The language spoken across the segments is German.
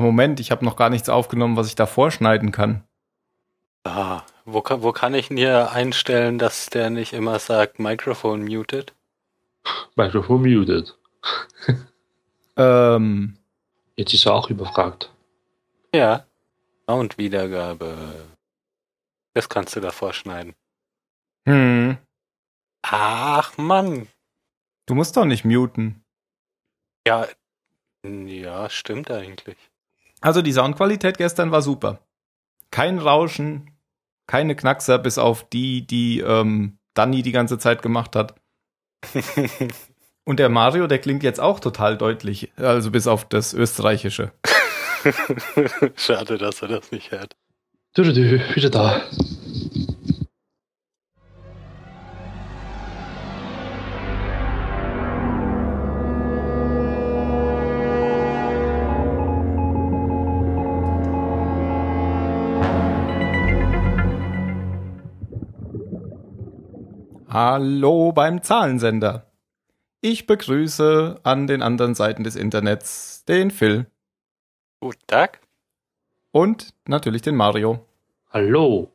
Moment, ich habe noch gar nichts aufgenommen, was ich da vorschneiden kann. Ah, wo kann, wo kann ich denn hier einstellen, dass der nicht immer sagt Microphone muted? Microphone muted. Ähm, Jetzt ist er auch überfragt. Ja. Soundwiedergabe. Das kannst du da vorschneiden. hm, Ach Mann. du musst doch nicht muten. Ja, ja, stimmt eigentlich. Also die Soundqualität gestern war super. Kein Rauschen, keine Knackser, bis auf die, die ähm, Danny die ganze Zeit gemacht hat. Und der Mario, der klingt jetzt auch total deutlich, also bis auf das Österreichische. Schade, dass er das nicht hört. Du, du, du, wieder da. Hallo beim Zahlensender. Ich begrüße an den anderen Seiten des Internets den Phil Guten Tag. und natürlich den Mario. Hallo.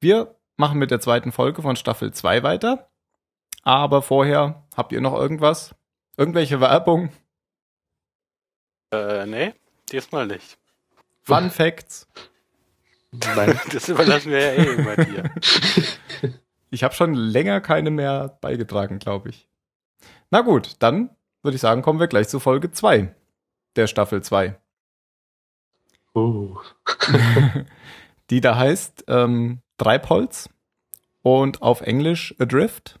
Wir machen mit der zweiten Folge von Staffel 2 weiter. Aber vorher habt ihr noch irgendwas? Irgendwelche Werbung? Äh, nee, diesmal nicht. Fun Facts? Nein. Das überlassen wir ja eh immer dir. Ich habe schon länger keine mehr beigetragen, glaube ich. Na gut, dann würde ich sagen, kommen wir gleich zu Folge 2 der Staffel 2. Oh. die da heißt ähm, Treibholz und auf Englisch Adrift.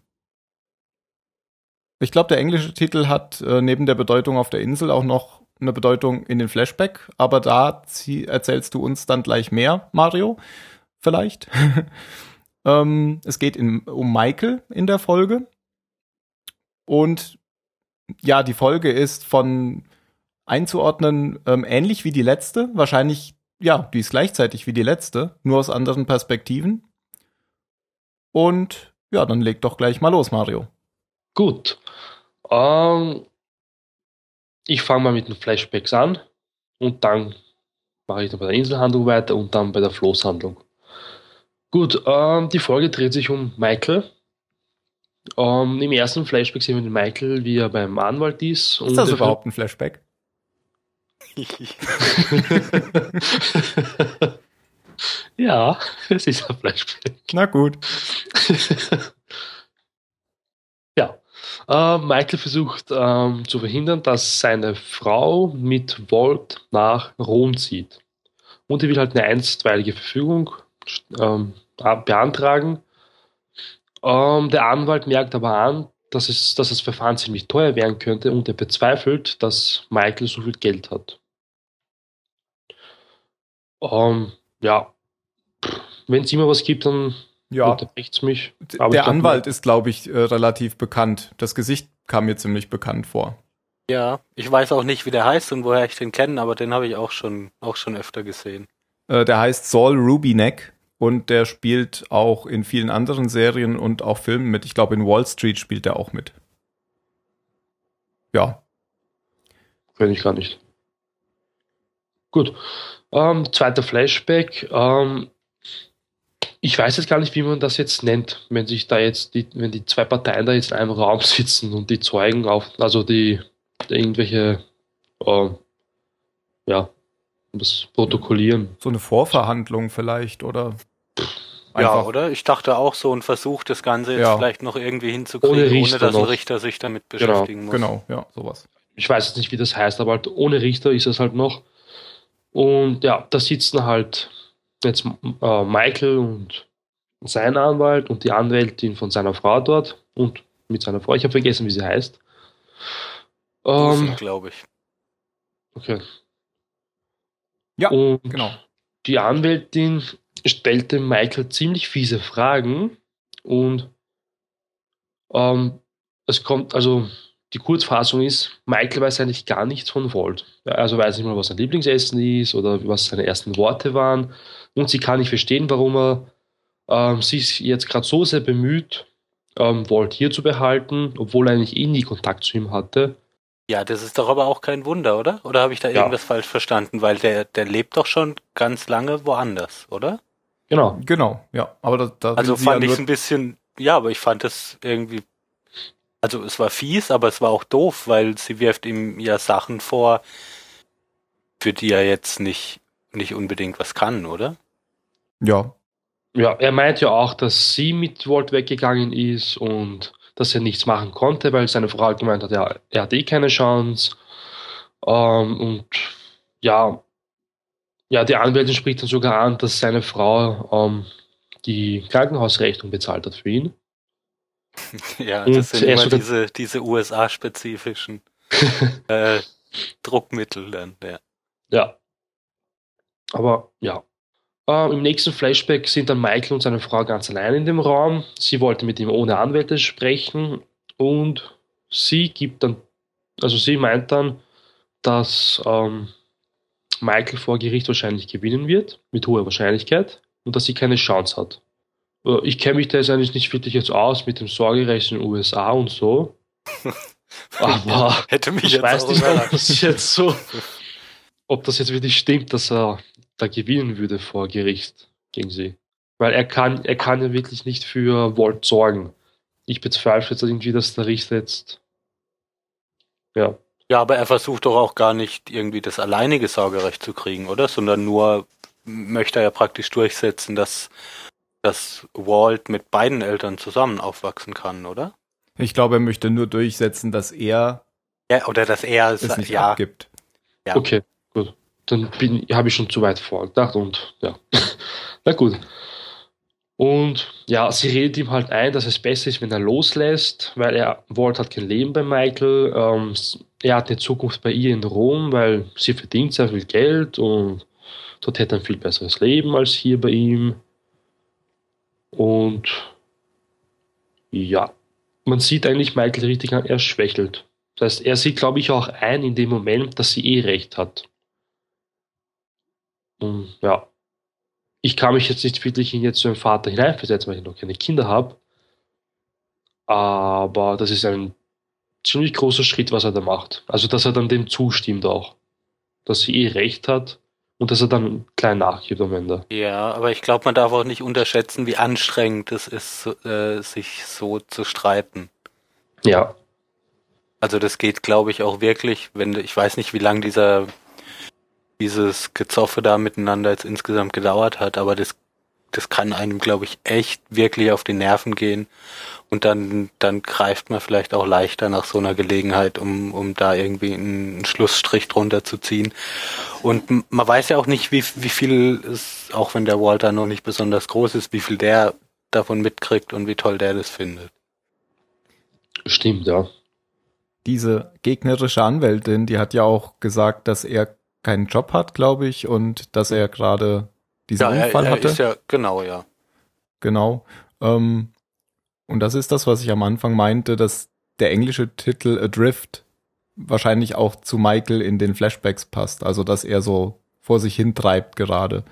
Ich glaube, der englische Titel hat äh, neben der Bedeutung auf der Insel auch noch eine Bedeutung in den Flashback, aber da erzählst du uns dann gleich mehr, Mario, vielleicht. ähm, es geht in, um Michael in der Folge und ja, die Folge ist von einzuordnen ähm, ähnlich wie die letzte, wahrscheinlich ja, die ist gleichzeitig wie die letzte, nur aus anderen Perspektiven. Und ja, dann leg doch gleich mal los, Mario. Gut. Ähm, ich fange mal mit den Flashbacks an und dann mache ich dann bei der Inselhandlung weiter und dann bei der Floßhandlung. Gut, ähm, die Folge dreht sich um Michael. Ähm, Im ersten Flashback sehen wir den Michael, wie er beim Anwalt ist. Ist das überhaupt ein Flashback? ja, es ist ein Flashback. Na gut. ja. Äh, Michael versucht ähm, zu verhindern, dass seine Frau mit Walt nach Rom zieht. Und er will halt eine einstweilige Verfügung ähm, beantragen. Ähm, der Anwalt merkt aber an, dass, es, dass das Verfahren ziemlich teuer werden könnte und er bezweifelt, dass Michael so viel Geld hat. Ähm, ja, wenn es immer was gibt, dann Ja, unterbricht mich. Aber der Anwalt ist, glaube ich, äh, relativ bekannt. Das Gesicht kam mir ziemlich bekannt vor. Ja, ich weiß auch nicht, wie der heißt und woher ich den kenne, aber den habe ich auch schon, auch schon öfter gesehen. Äh, der heißt Saul Rubinek und der spielt auch in vielen anderen Serien und auch Filmen mit. Ich glaube, in Wall Street spielt er auch mit. Ja, Kenn ich gar nicht. Gut. Ähm, zweiter Flashback. Ähm, ich weiß jetzt gar nicht, wie man das jetzt nennt, wenn sich da jetzt die, wenn die zwei Parteien da jetzt in einem Raum sitzen und die Zeugen auf, also die, die irgendwelche, ähm, ja, das protokollieren. so eine Vorverhandlung vielleicht oder ja, einfach. oder? Ich dachte auch so und versucht das Ganze jetzt Ja. vielleicht noch irgendwie hinzukriegen, Ohne ohne, Richter dass ein. Richter sich damit Genau, beschäftigen muss. Genau, ja, sowas. Ich weiß jetzt nicht, wie das heißt, aber halt ohne Richter ist es halt noch. Und ja, da sitzen halt jetzt äh, Michael und sein Anwalt und die Anwältin von seiner Frau dort und mit seiner Frau. Ich habe vergessen, wie sie heißt. Ähm, glaube ich. okay. Ja, und genau. die Anwältin stellte Michael ziemlich fiese Fragen und ähm, es kommt, also die Kurzfassung ist, Michael weiß eigentlich gar nichts von Walt. Ja, Also weiß nicht mal, was sein Lieblingsessen ist oder was seine ersten Worte waren. Und sie kann nicht verstehen, warum er ähm, sich jetzt gerade so sehr bemüht, ähm, Walt hier zu behalten, obwohl er eigentlich eh nie Kontakt zu ihm hatte. Ja, das ist doch aber auch kein Wunder, oder? Oder habe ich da Ja. irgendwas falsch verstanden? Weil der, der lebt doch schon ganz lange woanders, oder? Genau. Genau, ja. Aber da, da Also fand ja ich es ein bisschen, ja, aber ich fand es irgendwie, also es war fies, aber es war auch doof, weil sie wirft ihm ja Sachen vor, für die er jetzt nicht, nicht unbedingt was kann, oder? Ja, Ja, er meint ja auch, dass sie mit Walt weggegangen ist und dass er nichts machen konnte, weil seine Frau halt gemeint hat, ja, er hat eh keine Chance. Ähm, und ja, ja, die Anwältin spricht dann sogar an, dass seine Frau ähm, die Krankenhausrechnung bezahlt hat für ihn. Ja, Und das sind er immer sogar- diese, diese USA-spezifischen äh, Druckmittel dann, ja. Ja. Aber ja. Ähm, Im nächsten Flashback sind dann Michael und seine Frau ganz allein in dem Raum. Sie wollte mit ihm ohne Anwälte sprechen und sie gibt dann, also sie meint dann, dass ähm, Michael vor Gericht wahrscheinlich gewinnen wird, mit hoher Wahrscheinlichkeit, und dass sie keine Chance hat. Äh, Ich kenne mich da jetzt eigentlich nicht wirklich jetzt aus mit dem Sorgerecht in den USA und so. Aber Hätte mich ich jetzt weiß nicht, ob das jetzt so, ob das jetzt wirklich stimmt, dass er da gewinnen würde vor Gericht gegen sie. Weil er kann, er kann ja wirklich nicht für Walt sorgen. Ich bezweifle jetzt irgendwie, dass der Richter jetzt, ja, Ja, aber er versucht doch auch gar nicht irgendwie das alleinige Sorgerecht zu kriegen, oder? Sondern nur möchte er ja praktisch durchsetzen, dass, dass Walt mit beiden Eltern zusammen aufwachsen kann, oder? ich glaube, er möchte nur durchsetzen, dass er Ja, oder dass er es, es nicht ja, abgibt. Ja. okay, gut. Dann habe ich schon zu weit vorgedacht und ja, na gut. Und ja, sie redet ihm halt ein, dass es besser ist, wenn er loslässt, weil er, Walt hat kein Leben bei Michael. Ähm, er hat eine Zukunft bei ihr in Rom, weil sie verdient sehr viel Geld und dort hätte er ein viel besseres Leben als hier bei ihm. Und ja, man sieht eigentlich Michael richtig an, er schwächelt. Das heißt, er sieht, glaube ich, auch ein in dem Moment, dass sie eh recht hat. Und ja, ich kann mich jetzt nicht wirklich in jetzt so einen Vater hineinversetzen, weil ich noch keine Kinder habe. Aber das ist ein ziemlich großer Schritt, was er da macht. Also, dass er dann dem zustimmt auch. Dass sie eh recht hat und dass er dann klein nachgibt am Ende. Ja, aber ich glaube, man darf auch nicht unterschätzen, wie anstrengend es ist, äh, sich so zu streiten. Ja, Also das geht, glaube ich, auch wirklich, wenn du- ich weiß nicht, wie lang dieser dieses Gezoffe da miteinander jetzt insgesamt gedauert hat, aber das das kann einem, glaube ich, echt wirklich auf die Nerven gehen und dann dann greift man vielleicht auch leichter nach so einer Gelegenheit, um um da irgendwie einen Schlussstrich drunter zu ziehen. Und man weiß ja auch nicht, wie wie viel es, auch wenn der Walter noch nicht besonders groß ist, wie viel der davon mitkriegt und wie toll der das findet. stimmt, ja. Diese gegnerische Anwältin, die hat ja auch gesagt, dass er keinen Job hat, glaube ich, und dass er gerade diesen Ja, er, Unfall er hatte. ist ja genau, ja. Genau. Ähm, und das ist das, was ich am Anfang meinte, dass der englische Titel Adrift wahrscheinlich auch zu Michael in den Flashbacks passt. Also, dass er so vor sich hin treibt gerade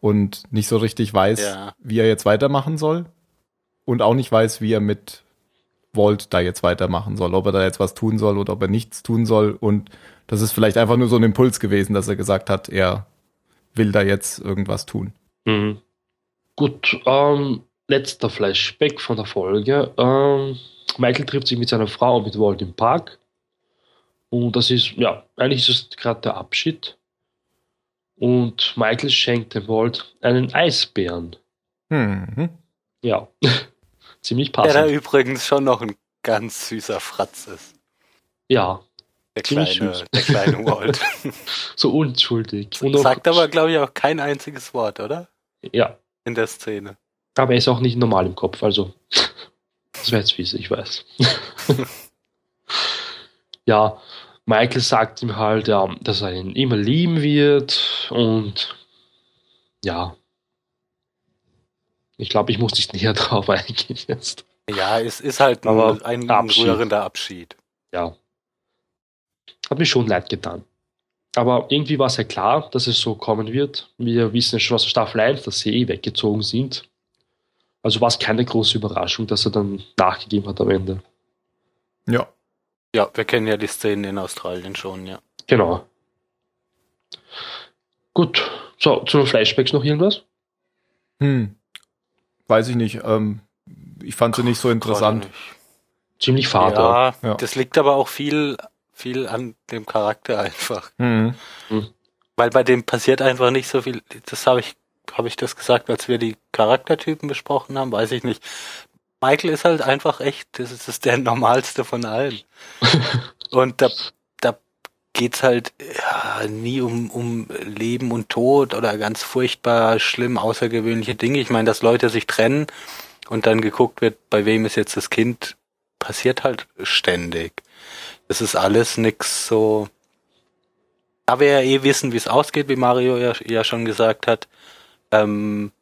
und nicht so richtig weiß, Ja. wie er jetzt weitermachen soll und auch nicht weiß, wie er mit Walt da jetzt weitermachen soll, ob er da jetzt was tun soll oder ob er nichts tun soll. Und das ist vielleicht einfach nur so ein Impuls gewesen, dass er gesagt hat, er will da jetzt irgendwas tun. Mhm. Gut, ähm, letzter Flashback von der Folge. Ähm, Michael trifft sich mit seiner Frau und mit Walt im Park. Und das ist, ja, eigentlich ist es gerade der Abschied. Und Michael schenkt dem Walt einen Eisbären. Mhm. Ja, ziemlich Der da passend. übrigens schon noch ein ganz süßer Fratz ist. Ja, Der kleine, der kleine Walt. so unschuldig. Und Sagt aber, glaube ich, auch kein einziges Wort, oder? Ja, In der Szene. aber er ist auch nicht normal im Kopf, also das wäre jetzt fies, ich weiß. ja, Michael sagt ihm halt, ja, dass er ihn immer lieben wird und ja, ich glaube, ich muss nicht näher drauf eingehen jetzt. Ja, es ist halt ein, Aber ein Abschied. rührender Abschied. Ja, hat mir schon leid getan. Aber irgendwie war es ja klar, dass es so kommen wird. Wir wissen ja schon aus der Staffel 1, dass sie eh weggezogen sind. Also war es keine große Überraschung, dass er dann nachgegeben hat am Ende. Ja. Ja, wir kennen ja die Szenen in Australien schon, ja. Genau. Gut. So, zu den Flashbacks noch irgendwas? Hm. Weiß ich nicht. Ähm, ich fand sie nicht so interessant. Ziemlich fad. Ja, ja, das liegt aber auch viel, viel an dem Charakter einfach. Mhm. Weil bei dem passiert einfach nicht so viel. Das habe ich, habe ich das gesagt, als wir die Charaktertypen besprochen haben, weiß ich nicht. Michael ist halt einfach echt, das ist, das ist der normalste von allen. Und da, da geht's halt ja, nie um, um Leben und Tod oder ganz furchtbar schlimm außergewöhnliche Dinge. Ich meine, dass Leute sich trennen und dann geguckt wird, bei wem ist jetzt das Kind, passiert halt ständig. Das ist alles nix so. Da wir ja eh wissen, wie es ausgeht, wie Mario ja, ja schon gesagt hat, ähm,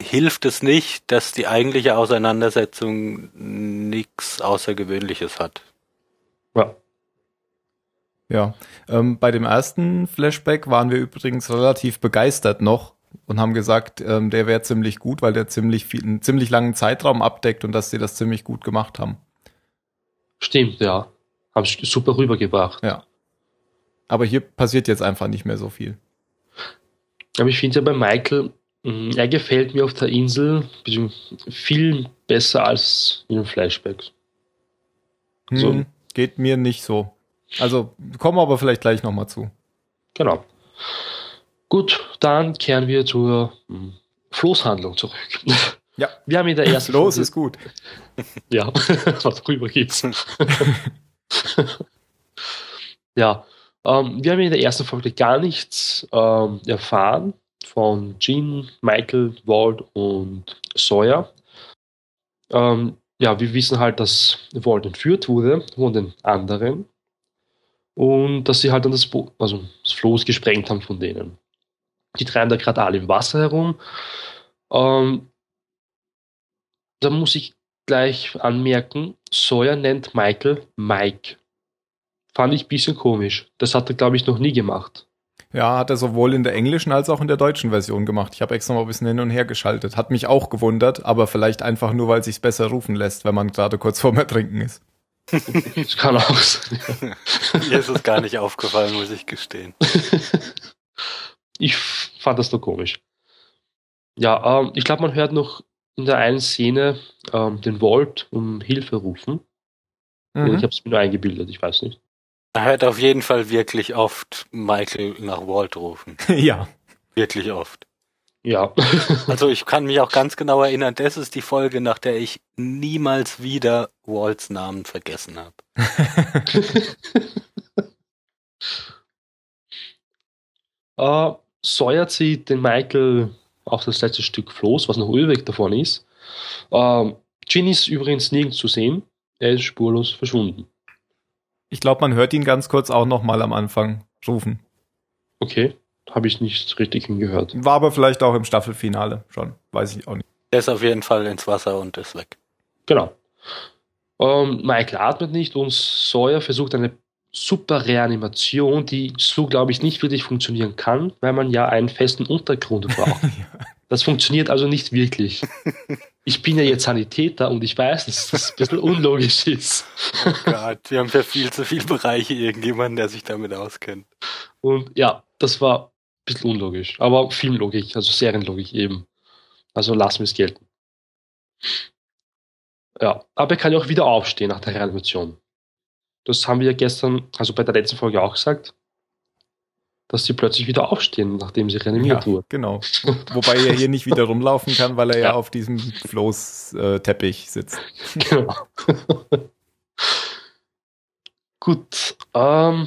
hilft es nicht, dass die eigentliche Auseinandersetzung nichts Außergewöhnliches hat. Ja. Ja. Ähm, bei dem ersten Flashback waren wir übrigens relativ begeistert noch und haben gesagt, ähm, der wäre ziemlich gut, weil der ziemlich viel, einen ziemlich langen Zeitraum abdeckt und dass sie das ziemlich gut gemacht haben. Stimmt, ja. Haben super rübergebracht. Ja. Aber hier passiert jetzt einfach nicht mehr so viel. Aber ich finde ja bei Michael, er gefällt mir auf der Insel viel besser als in den Flashbacks. Hm, so. Geht mir nicht so. Also kommen wir aber vielleicht gleich nochmal zu. Genau. Gut, dann kehren wir zur hm, Floßhandlung zurück. Ja. Wir haben in der ersten Floß ist gut. Ja, was rüber gibt's. ja, ähm, wir haben in der ersten Folge gar nichts ähm, erfahren von Jean, Michael, Walt und Sawyer. Ähm, ja, wir wissen halt, dass Walt entführt wurde von den anderen und dass sie halt dann das, Bo also das Floß gesprengt haben von denen. Die treiben da gerade alle im Wasser herum. Ähm, da muss ich gleich anmerken, Sawyer nennt Michael Mike. Fand ich ein bisschen komisch. Das hat er, glaube ich, noch nie gemacht. Ja, hat er sowohl in der englischen als auch in der deutschen Version gemacht. Ich habe extra mal ein bisschen hin und her geschaltet. Hat mich auch gewundert, aber vielleicht einfach nur, weil sich's besser rufen lässt, wenn man gerade kurz vorm Ertrinken ist. Das kann auch sein. Mir ist es gar nicht aufgefallen, muss ich gestehen. ich fand das doch komisch. Ja, ähm, ich glaube, man hört noch in der einen Szene ähm, den Walt um Hilfe rufen. Mhm. Ich habe es mir nur eingebildet, ich weiß nicht. Er hört auf jeden Fall wirklich oft Michael nach Walt rufen. ja. Wirklich oft. Ja. also ich kann mich auch ganz genau erinnern, das ist die Folge, nach der ich niemals wieder Walts Namen vergessen habe. uh, Sawyer zieht den Michael auf das letzte Stück Floß, was noch übrig davon ist. Uh, Ginny ist übrigens nirgends zu sehen. Er ist spurlos verschwunden. Ich glaube, man hört ihn ganz kurz auch noch mal am Anfang rufen. Okay, habe ich nicht richtig hingehört. War aber vielleicht auch im Staffelfinale schon, weiß ich auch nicht. Er ist auf jeden Fall ins Wasser und ist weg. Genau. Ähm, Michael atmet nicht und Sawyer versucht eine super Reanimation, die so, glaube ich, nicht wirklich funktionieren kann, weil man ja einen festen Untergrund braucht. ja. Das funktioniert also nicht wirklich. Ich bin ja jetzt Sanitäter und ich weiß, dass das ein bisschen unlogisch ist. Oh Gott, wir haben für viel zu viele Bereiche irgendjemanden, der sich damit auskennt. Und ja, das war ein bisschen unlogisch. Aber Filmlogik, also Serienlogik eben. Also lassen wir es gelten. Ja, aber er kann ja auch wieder aufstehen nach der Reanimation. Das haben wir gestern, also bei der letzten Folge auch gesagt dass sie plötzlich wieder aufstehen, nachdem sie reanimiert ja, wurden. Genau. Wobei er hier nicht wieder rumlaufen kann, weil er ja, ja auf diesem Floßteppich sitzt. Genau. Gut. Ähm,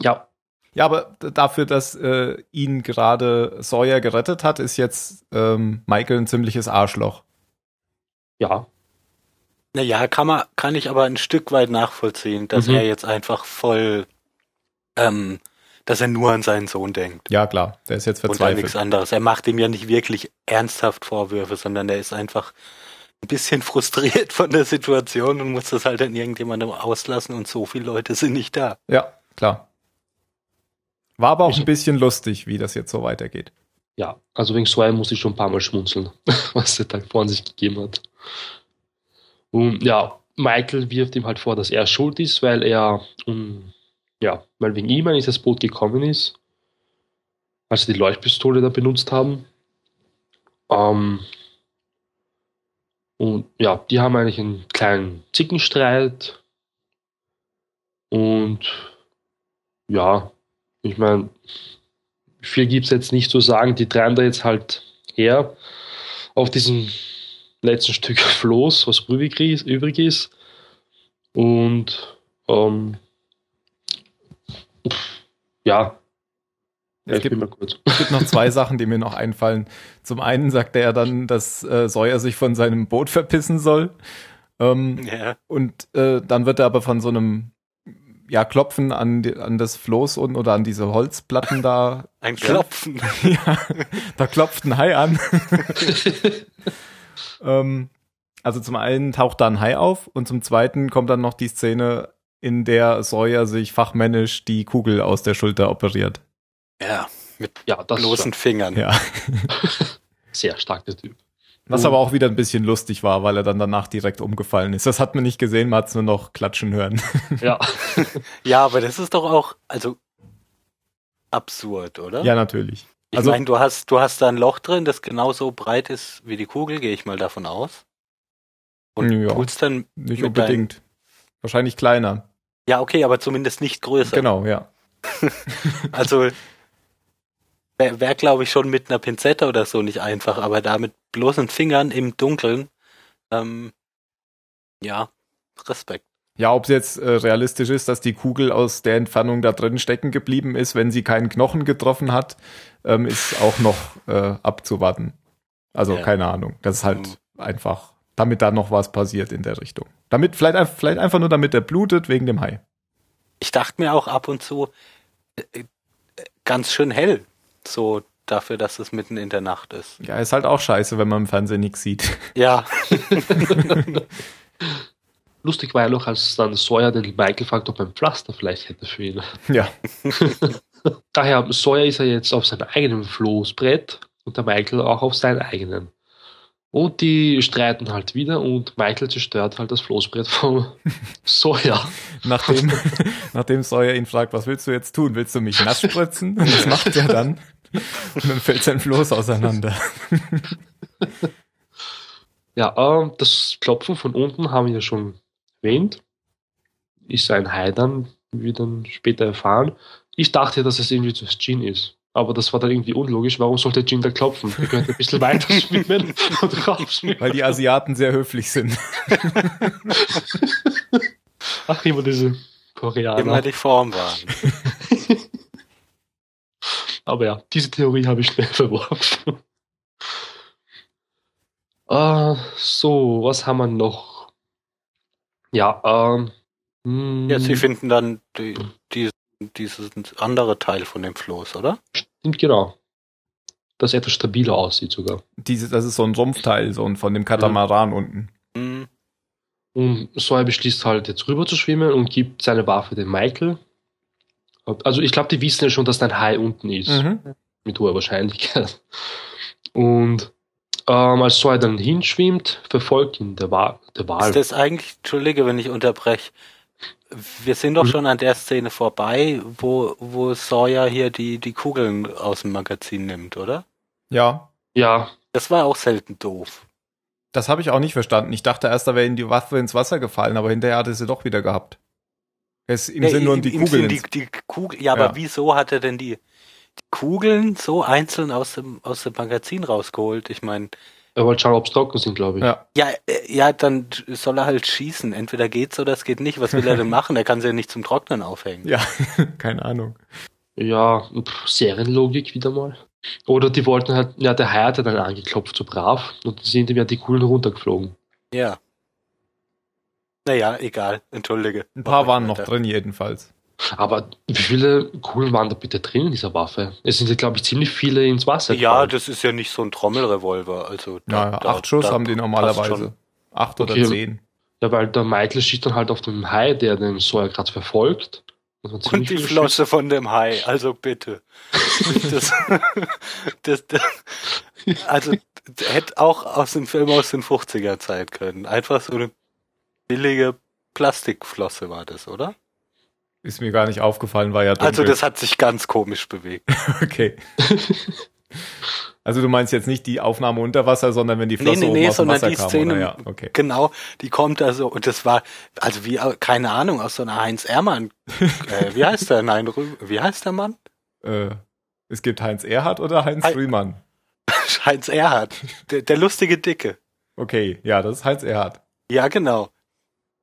ja. Ja, aber dafür, dass äh, ihn gerade Sawyer gerettet hat, ist jetzt ähm, Michael ein ziemliches Arschloch. Ja. Naja, kann man, kann ich aber ein Stück weit nachvollziehen, dass mhm. er jetzt einfach voll ähm, dass er nur an seinen Sohn denkt. Ja, klar, der ist jetzt verzweifelt. Und nichts anderes. Er macht ihm ja nicht wirklich ernsthaft Vorwürfe, sondern er ist einfach ein bisschen frustriert von der Situation und muss das halt an irgendjemandem auslassen und so viele Leute sind nicht da. Ja, klar. War aber auch ich, ein bisschen lustig, wie das jetzt so weitergeht. Ja, also wegen Swire muss ich schon ein paar Mal schmunzeln, was der Tag vor sich gegeben hat. Und ja, Michael wirft ihm halt vor, dass er schuld ist, weil er, um, ja, weil wegen ihm eigentlich das Boot gekommen ist, als sie die Leuchtpistole da benutzt haben. Ähm, und ja, die haben eigentlich einen kleinen Zickenstreit. Und ja, ich meine, viel gibt es jetzt nicht zu sagen. Die treiben da jetzt halt her auf diesem letzten Stück Floß, was übrig ist. Übrig ist. Und ähm, ja, ja, es, gibt, es gibt noch zwei Sachen, die mir noch einfallen. Zum einen sagt er dann, dass äh, Sawyer sich von seinem Boot verpissen soll. Ähm, ja. Und äh, dann wird er aber von so einem ja, Klopfen an, die, an das Floß und oder an diese Holzplatten da. Ein Klopfen. ja, da klopft ein Hai an. Ähm, also zum einen taucht da ein Hai auf und zum zweiten kommt dann noch die Szene, in der Sawyer sich fachmännisch die Kugel aus der Schulter operiert. Ja, mit ja, bloßen Fingern. Ja. Sehr starker Typ. Was aber auch wieder ein bisschen lustig war, weil er dann danach direkt umgefallen ist. Das hat man nicht gesehen, man hat es nur noch klatschen hören. Ja. ja, aber das ist doch auch, also absurd, oder? Ja, natürlich. Ich also, meine, du hast, du hast da ein Loch drin, das genauso breit ist wie die Kugel, gehe ich mal davon aus. Und ja, pulst dann. Nicht unbedingt. Dein... Wahrscheinlich kleiner. Ja, okay, aber zumindest nicht größer. Genau, ja. also Wäre, wär, glaube ich, schon mit einer Pinzette oder so nicht einfach, aber da mit bloßen Fingern im Dunkeln, ähm, ja, Respekt. Ja, ob es jetzt äh, realistisch ist, dass die Kugel aus der Entfernung da drin stecken geblieben ist, wenn sie keinen Knochen getroffen hat, ähm, ist auch noch äh, abzuwarten. Also ja. keine Ahnung. Das ist halt mhm. einfach, damit da noch was passiert in der Richtung. Damit, vielleicht, vielleicht einfach nur damit er blutet wegen dem Hai. Ich dachte mir auch ab und zu, äh, äh ganz schön hell. So dafür, dass es mitten in der Nacht ist. Ja, ist halt auch scheiße, wenn man im Fernsehen nichts sieht. Ja. Lustig war ja noch, als dann Sawyer den Michael fragt, ob er ein Pflaster vielleicht hätte für ihn. Ja. Daher, Sawyer ist ja jetzt auf seinem eigenen Floßbrett und der Michael auch auf seinem eigenen. Und die streiten halt wieder und Michael zerstört halt das Floßbrett von Sawyer. Nachdem, nachdem Sawyer ihn fragt, was willst du jetzt tun? Willst du mich nass spritzen? Und das macht er dann. Und dann fällt sein Floß auseinander. Ja, ähm, das Klopfen von unten haben wir ja schon erwähnt. Ist ein Hai dann, wie wir dann später erfahren. Ich dachte, dass es irgendwie das Gin ist. Aber das war dann irgendwie unlogisch. Warum sollte Jin da klopfen? Wir könnten ein bisschen weiter schwimmen und rausschwimmen. Weil die Asiaten sehr höflich sind. Ach, immer diese Koreaner. Immer die Form waren. Aber ja, diese Theorie habe ich schnell verworfen. uh, so, was haben wir noch? Ja, ähm. Ja, sie hm. finden dann die, die dieses andere Teil von dem Floß, oder? Stimmt, genau. Das etwas stabiler aussieht sogar. Diese, das ist so ein Rumpfteil, so ein von dem Katamaran mhm. unten. Mhm. Und Sawyer beschließt halt jetzt rüber zu schwimmen und gibt seine Waffe dem Michael. Also ich glaube, die wissen ja schon, dass dein Hai unten ist. Mhm. Mit hoher Wahrscheinlichkeit. Und ähm, als Sawyer dann hinschwimmt, verfolgt ihn der, Wa der Wal. Ist das eigentlich, Entschuldige, wenn ich unterbreche, wir sind doch mhm. schon an der Szene vorbei, wo, wo Sawyer hier die, die Kugeln aus dem Magazin nimmt, oder? Ja. Ja. Das war auch selten doof. Das habe ich auch nicht verstanden. Ich dachte erst, da wäre ihm die Waffe ins Wasser gefallen, aber hinterher hat er sie doch wieder gehabt. Es, Im ja, Sinn nur die Kugeln. Die, die Kugel, ja, ja, aber wieso hat er denn die Kugeln so einzeln aus dem, aus dem Magazin rausgeholt? Ich meine, er wollte schauen, ob es trocken sind, glaube ich. Ja. ja, äh, ja, dann soll er halt schießen. Entweder geht's oder es geht nicht. Was will er denn machen? Er kann sie ja nicht zum Trocknen aufhängen. Ja, keine Ahnung. Ja, Serienlogik wieder mal. Oder die wollten halt, ja, der Hai hat dann angeklopft, so brav, und sind ihm ja die Kugeln runtergeflogen. Ja. Naja, egal, entschuldige. Ein paar waren noch drin, jedenfalls. Aber wie viele Kugeln waren da bitte drin in dieser Waffe? Es sind ja, glaube ich, ziemlich viele ins Wasser. Ja, gefallen. das ist ja nicht so ein Trommelrevolver. Also da, ja, acht Schuss da haben die normalerweise. Acht oder okay. zehn. Ja, weil der Michael schießt dann halt auf den Hai, der den Sawyer gerade verfolgt. Und, und die Flosse schießt. von dem Hai, also bitte. das, das, das, also hätte auch aus dem Film aus den 50er Zeit können. Einfach so eine billige Plastikflosse war das, oder? Ist mir gar nicht aufgefallen, war ja dunkel. Also das hat sich ganz komisch bewegt. Okay. Also du meinst jetzt nicht die Aufnahme unter Wasser, sondern wenn die Nee, Flosse nee, oben nee, aus dem sondern Wasser die kam, Szene? Ja, okay. genau, die kommt also, und das war, also wie, keine Ahnung, aus so einer Heinz Ehrmann, äh, wie heißt der? Nein, wie heißt der Mann? Äh, es gibt Heinz Erhardt oder Heinz Hei- Rühmann? Heinz Erhardt, der, der lustige Dicke. Okay, ja, das ist Heinz Erhardt. Ja, genau.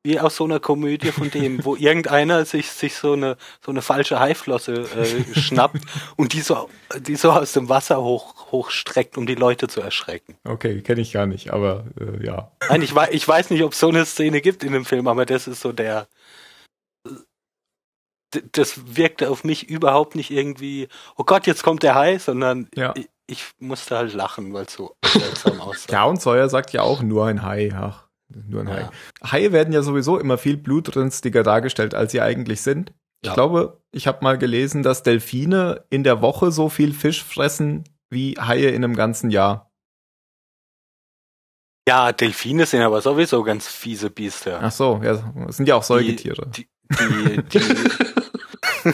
Wie aus so einer Komödie von dem, wo irgendeiner sich, sich so eine, so eine falsche Haiflosse äh, schnappt und die so, die so aus dem Wasser hoch, hochstreckt, um die Leute zu erschrecken. Okay, kenne ich gar nicht, aber äh, ja. Nein, ich, ich weiß nicht, ob es so eine Szene gibt in dem Film, aber das ist so der. Das wirkte auf mich überhaupt nicht irgendwie, oh Gott, jetzt kommt der Hai, sondern Ja. ich, ich musste halt lachen, weil es so seltsam aussah. Ja, und Sawyer sagt ja auch nur ein Hai. Ach, nur ein Ja. Hai. Haie werden ja sowieso immer viel blutrünstiger dargestellt, als sie eigentlich sind. Ich Ja. glaube, ich habe mal gelesen, dass Delfine in der Woche so viel Fisch fressen wie Haie in einem ganzen Jahr. Ja, Delfine sind aber sowieso ganz fiese Biester. Ach so, ja, sind ja auch Säugetiere. Die, die, die,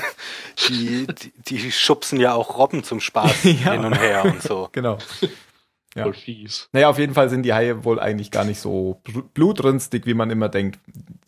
die, die, die schubsen ja auch Robben zum Spaß Ja. hin und her und so. Genau. Ja. Voll fies. Naja, auf jeden Fall sind die Haie wohl eigentlich gar nicht so blutrünstig, wie man immer denkt.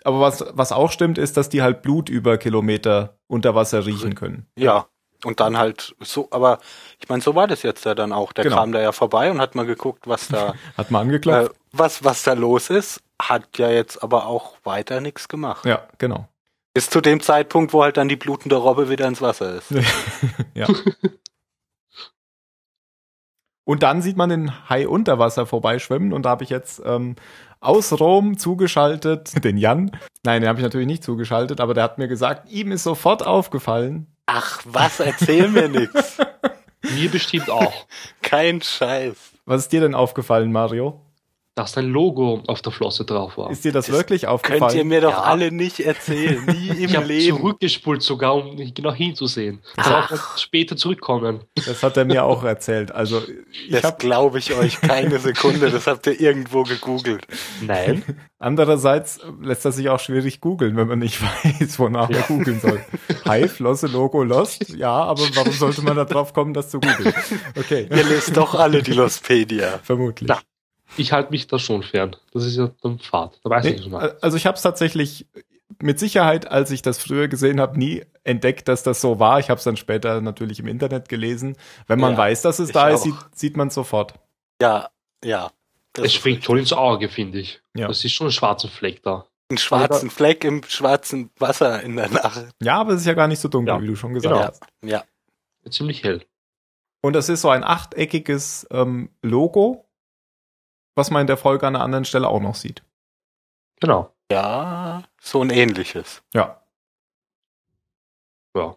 Aber was, was auch stimmt, ist, dass die halt Blut über Kilometer unter Wasser riechen können. Ja. Und dann halt so, aber ich meine, so war das jetzt ja dann auch. Der Genau. kam da ja vorbei und hat mal geguckt, was da, Hat äh, angeklopft? was, was da los ist, hat ja jetzt aber auch weiter nichts gemacht. ja, genau. Bis zu dem Zeitpunkt, wo halt dann die blutende Robbe wieder ins Wasser ist. ja. Und dann sieht man den Hai unter Wasser vorbeischwimmen und da habe ich jetzt ähm, aus Rom zugeschaltet den Jan. Nein, den habe ich natürlich nicht zugeschaltet, aber der hat mir gesagt, ihm ist sofort aufgefallen. Ach, was, erzähl mir nix. Mir bestimmt auch, Kein Scheiß. Was ist dir denn aufgefallen, Mario? Dass dein Logo auf der Flosse drauf war. Ist dir das, Das wirklich aufgefallen? Könnt ihr mir doch Ja. alle nicht erzählen. Nie im ich habe Leben. zurückgespult sogar, um genau hinzusehen. Ich soll auch später zurückkommen. Das hat er mir auch erzählt. Also ich Das habe glaube ich euch keine Sekunde. Das habt ihr irgendwo gegoogelt. Nein. andererseits lässt das sich auch schwierig googeln, wenn man nicht weiß, wonach man googeln soll. Hi, Flosse, Logo, Lost. Ja, aber warum sollte man da drauf kommen, das zu googeln? Okay, Ihr lest doch alle die Lostpedia. vermutlich. Na, Ich halte mich da schon fern. Das ist ja dann Fahrt. Da weiß Nee, ich schon mal. also ich habe es tatsächlich mit Sicherheit, als ich das früher gesehen habe, nie entdeckt, dass das so war. Ich habe es dann später natürlich im Internet gelesen. Wenn man Ja, weiß, dass es da ist, auch. sieht, sieht man es sofort. Ja, ja. Das Es ist springt schon ins Auge, finde ich. Ja. Das ist schon ein schwarzer Fleck da. Ein schwarzen Fleck im schwarzen Wasser in der Nacht. Ja, aber es ist ja gar nicht so dunkel, Ja, wie du schon gesagt genau. hast. Ja. Ziemlich hell. Und das ist so ein achteckiges ähm, Logo, was man in der Folge an einer anderen Stelle auch noch sieht. Genau. Ja, so ein ähnliches. Ja. Ja.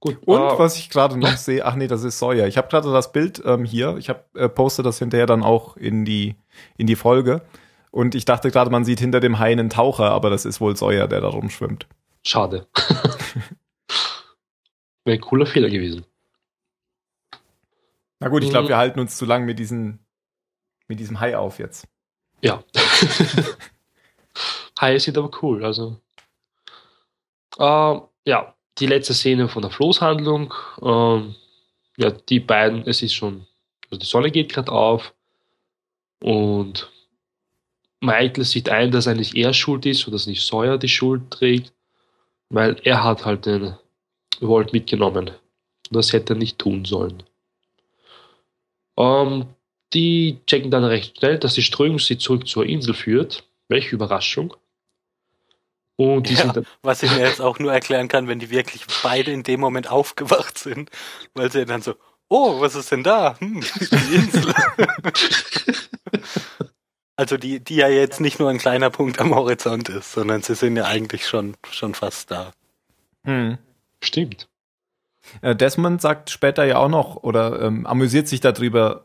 Gut. Und äh, was ich gerade noch sehe, ach nee, das ist Sawyer. Ich habe gerade das Bild ähm, hier. Ich habe äh, poste das hinterher dann auch in die in die Folge. Und ich dachte gerade, man sieht hinter dem Hai einen Taucher, aber das ist wohl Sawyer, der da rumschwimmt. Schade. Wäre ein cooler Fehler gewesen. Na gut, ich glaube, Mhm. wir halten uns zu lang mit diesen mit diesem Hai auf jetzt. Ja. Haie sind aber cool, also. Ähm, ja, die letzte Szene von der Floßhandlung. Ähm, ja, die beiden, es ist schon, also die Sonne geht gerade auf und Michael sieht ein, dass eigentlich er schuld ist und dass nicht Sawyer die Schuld trägt, weil er hat halt den Walt mitgenommen. Das hätte er nicht tun sollen. Ähm, die checken dann recht schnell, dass die Strömung sie zurück zur Insel führt. Welche Überraschung. Und die Ja. Was ich mir jetzt auch nur erklären kann, wenn die wirklich beide in dem Moment aufgewacht sind, weil sie dann so, oh, was ist denn da? Hm, die Insel. also die, die ja jetzt nicht nur ein kleiner Punkt am Horizont ist, sondern sie sind ja eigentlich schon, schon fast da. Hm. stimmt. Äh, Desmond sagt später ja auch noch oder ähm, amüsiert sich darüber,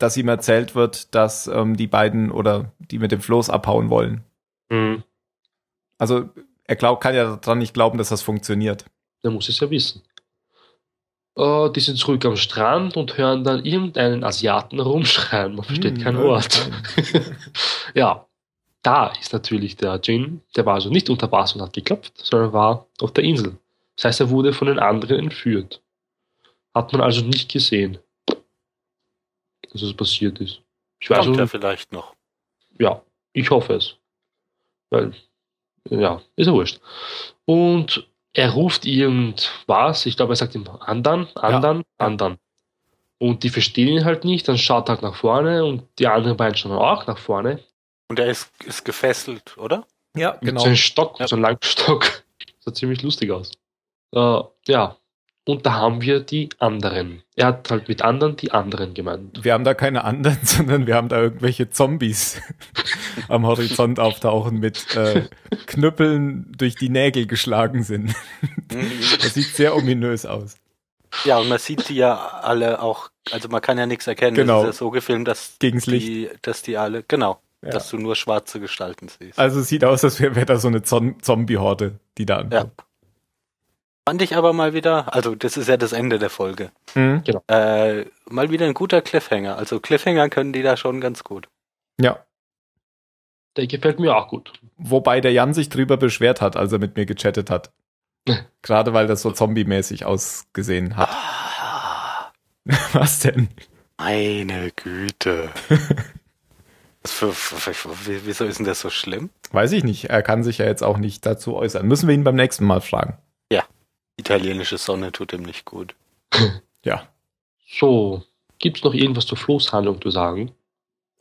dass ihm erzählt wird, dass ähm, die beiden oder die mit dem Floß abhauen wollen. Mhm. Also er glaubt, kann ja daran nicht glauben, dass das funktioniert. Der muss es ja wissen. Äh, die sind zurück am Strand und hören dann irgendeinen Asiaten rumschreien. Man versteht Hm, kein Wort. ja. da ist natürlich der Jin, der war also nicht unter Wasser und hat geklopft, sondern war auf der Insel. Das heißt, er wurde von den anderen entführt. Hat man also nicht gesehen, dass es passiert ist. Ich weiß Kommt ja nicht, vielleicht noch. ja, ich hoffe es. Weil, ja, ist ja wurscht. Und er ruft irgendwas, ich glaube, er sagt ihm anderen, anderen, anderen. Und die verstehen ihn halt nicht, dann schaut er halt nach vorne und die anderen beiden schauen auch nach vorne. Und er ist, ist gefesselt, oder? Ja, Mit genau. so einem Stock, Ja. so einem langen Stock. Sah ziemlich lustig aus. Äh, ja. Und da haben wir die anderen. Er hat halt mit anderen die anderen gemeint. Wir haben da keine anderen, sondern wir haben da irgendwelche Zombies am Horizont auftauchen mit äh, Knüppeln durch die Nägel geschlagen sind. Das sieht sehr ominös aus. Ja, und man sieht die ja alle auch, also man kann ja nichts erkennen. Genau. Das ist ja so gefilmt, dass Gegens Licht. die, dass die alle, genau, Ja. dass du nur schwarze Gestalten siehst. Also es sieht aus, als wäre wär da so eine Zom Zombie-Horde, die da Ja. Fand ich aber mal wieder, also das ist ja das Ende der Folge, Mhm. äh, mal wieder ein guter Cliffhanger. Also Cliffhanger können die da schon ganz gut. Ja. Der gefällt mir auch gut. Wobei der Jan sich drüber beschwert hat, als er mit mir gechattet hat. Gerade weil das so zombie-mäßig ausgesehen hat. Ah, Was denn? meine Güte. Was für, für, für, wie- wieso ist denn das so schlimm? Weiß ich nicht. Er kann sich ja jetzt auch nicht dazu äußern. Müssen wir ihn beim nächsten Mal fragen. Italienische Sonne tut ihm nicht gut. Ja. So, gibt es noch irgendwas zur Floßhandlung zu sagen?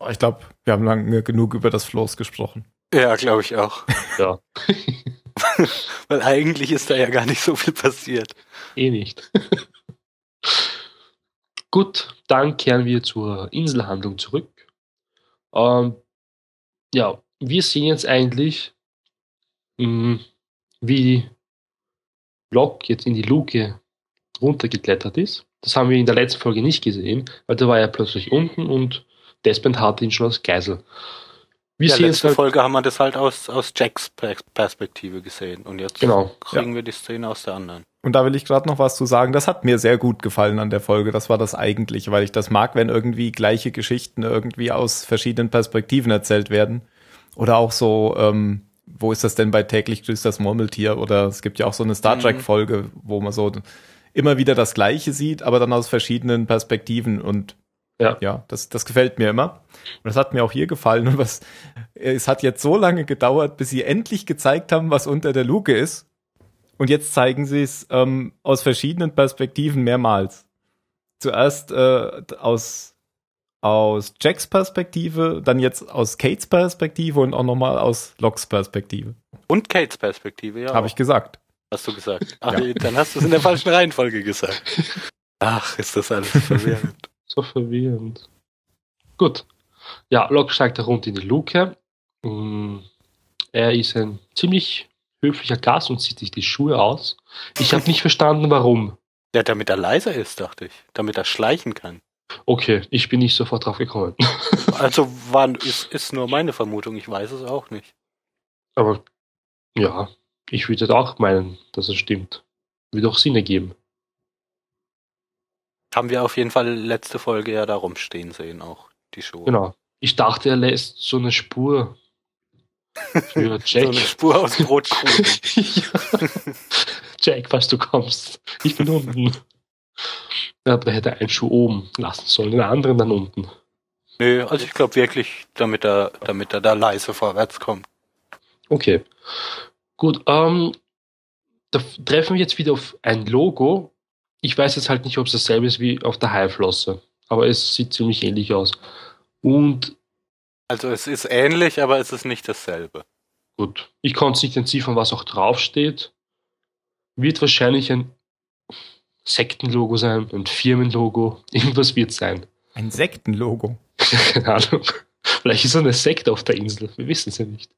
Ich glaube, wir haben lange genug über das Floß gesprochen. Ja, glaube ich auch. Ja. Weil eigentlich ist da ja gar nicht so viel passiert. Eh nicht. Gut, dann kehren wir zur Inselhandlung zurück. Ähm, ja, wir sehen jetzt eigentlich, mh, wie Locke jetzt in die Luke runtergeklettert ist. Das haben wir in der letzten Folge nicht gesehen, weil da war er plötzlich unten und Desmond hatte ihn schon als Geisel. Wir ja, sehen jetzt letzte halt, Folge haben wir das halt aus, aus Jacks Per- Perspektive gesehen. Und jetzt Genau, kriegen wir die Szene aus der anderen. Und da will ich gerade noch was zu sagen. Das hat mir sehr gut gefallen an der Folge. Das war das eigentliche, weil ich das mag, wenn irgendwie gleiche Geschichten irgendwie aus verschiedenen Perspektiven erzählt werden. Oder auch so, ähm, wo ist das denn bei täglich grüßt das Murmeltier? Oder es gibt ja auch so eine Star Mhm. Trek Folge, wo man so immer wieder das Gleiche sieht, aber dann aus verschiedenen Perspektiven und Ja. ja, das, das gefällt mir immer. Und das hat mir auch hier gefallen. Und was, es hat jetzt so lange gedauert, bis sie endlich gezeigt haben, was unter der Luke ist. Und jetzt zeigen sie es ähm, aus verschiedenen Perspektiven mehrmals. Zuerst äh, aus, aus Jacks Perspektive, dann jetzt aus Kates Perspektive und auch nochmal aus Locks Perspektive. Und Kates Perspektive, ja. Habe ich gesagt. Hast du gesagt. Ach, Ja. dann hast du es in der falschen Reihenfolge gesagt. Ach, ist das alles verwirrend. So verwirrend. Gut. Ja, Locke steigt da runter in die Luke. Mm, Er ist ein ziemlich höflicher Gast und zieht sich die Schuhe aus. Ich habe nicht verstanden, warum. Ja, damit er leiser ist, dachte ich. Damit er schleichen kann. Okay, ich bin nicht sofort drauf gekommen. Also war, ist, ist nur meine Vermutung, ich weiß es auch nicht. Aber ja, ich würde auch meinen, dass es stimmt. Würde auch Sinn ergeben. Haben wir auf jeden Fall letzte Folge ja da rumstehen sehen, auch die Schuhe. Genau. Ich dachte, er lässt so eine Spur für So Jack. eine Spur aus Brotkrumen. ja. Jack, falls du kommst. Ich bin unten. Ja, Aber er hätte einen Schuh oben lassen sollen, den anderen dann unten. Nö, also ich glaube wirklich, damit er, damit er da leise vorwärts kommt. Okay. Gut, ähm, da treffen wir jetzt wieder auf ein Logo. Ich weiß jetzt halt nicht, ob es dasselbe ist wie auf der Haiflosse, aber es sieht ziemlich ähnlich aus. Und Also es ist ähnlich, aber es ist nicht dasselbe. gut, ich konnte es nicht entziffern, was auch draufsteht. Wird wahrscheinlich ein Sektenlogo sein, ein Firmenlogo, irgendwas wird sein. Ein Sektenlogo. Keine Ahnung. Vielleicht ist es eine Sekte auf der Insel, wir wissen es ja nicht.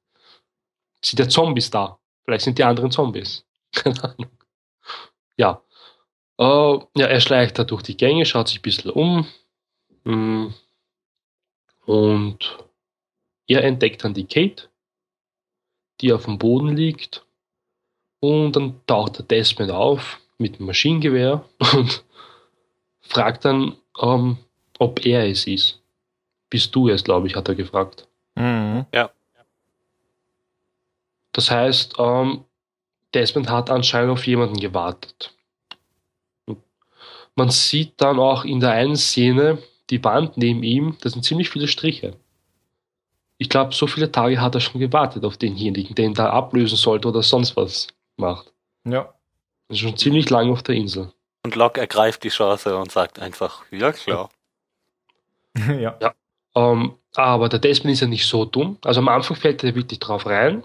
Sind ja Zombies da? Vielleicht sind die anderen Zombies. Keine Ahnung. Ja. Äh, ja, er schleicht da durch die Gänge, schaut sich ein bisschen um. Mm. Und er entdeckt dann die Kate, die auf dem Boden liegt. Und dann taucht der Desmond auf mit dem Maschinengewehr und fragt dann, ähm, ob er es ist. Bist du es, glaube ich, hat er gefragt. Mhm. Das heißt, ähm, Desmond hat anscheinend auf jemanden gewartet. Man sieht dann auch in der einen Szene die Wand neben ihm, das sind ziemlich viele Striche. Ich glaube, so viele Tage hat er schon gewartet auf denjenigen, der ihn da ablösen sollte oder sonst was macht. Ja. Das ist schon ziemlich lange auf der Insel. Und Locke ergreift die Chance und sagt einfach, ja klar. ja. Ähm, aber der Desmond ist ja nicht so dumm. Also am Anfang fällt er wirklich drauf rein,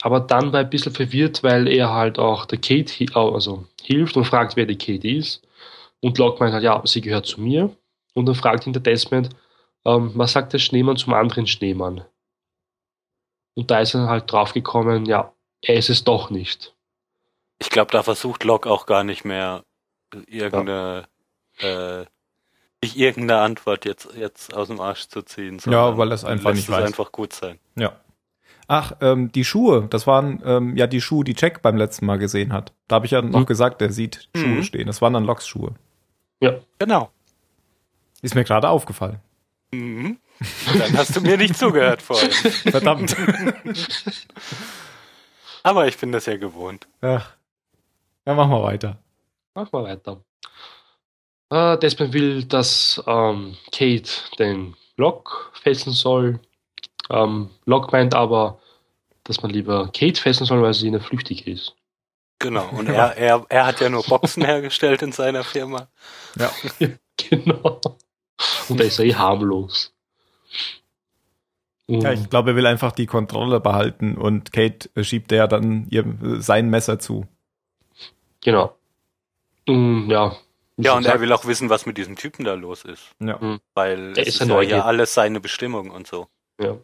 aber dann war er ein bisschen verwirrt, weil er halt auch der Kate also hilft und fragt, wer die Kate ist. Und Locke meint halt, ja, sie gehört zu mir. Und dann fragt ihn der Desmond, ähm, was sagt der Schneemann zum anderen Schneemann? Und da ist er halt draufgekommen, ja, er ist es doch nicht. Ich glaube, da versucht Locke auch gar nicht mehr irgendeine, äh, sich irgendeine Antwort jetzt, jetzt aus dem Arsch zu ziehen. sondern weil es einfach nicht es weiß. einfach gut sein. Ja. Ach, ähm, die Schuhe, das waren ähm, ja die Schuhe, die Jack beim letzten Mal gesehen hat. Da habe ich ja noch Mhm. gesagt, der sieht Schuhe Mhm. stehen. Das waren dann Locks Schuhe. Ja, Genau. Ist mir gerade aufgefallen. Mhm. Dann hast du mir nicht zugehört vorhin. Verdammt. Aber ich bin das ja gewohnt. Ach. Ja, machen wir weiter. Mach mal weiter. Äh, Desmond will, dass ähm, Kate den Locke fesseln soll. Ähm, Locke meint aber, dass man lieber Kate fesseln soll, weil sie eine flüchtig ist. Genau. Und er, er, er hat ja nur Boxen hergestellt in seiner Firma. Ja. genau. Und da ist er eh harmlos. Ja, ich glaube, er will einfach die Kontrolle behalten und Kate schiebt er dann ihr, sein Messer zu. Genau. Und, ja. Ja, und er will auch wissen, was mit diesem Typen da los ist. Ja. Mhm. Weil Er es ist ist ja ja, alles seine Bestimmung und so. Ja.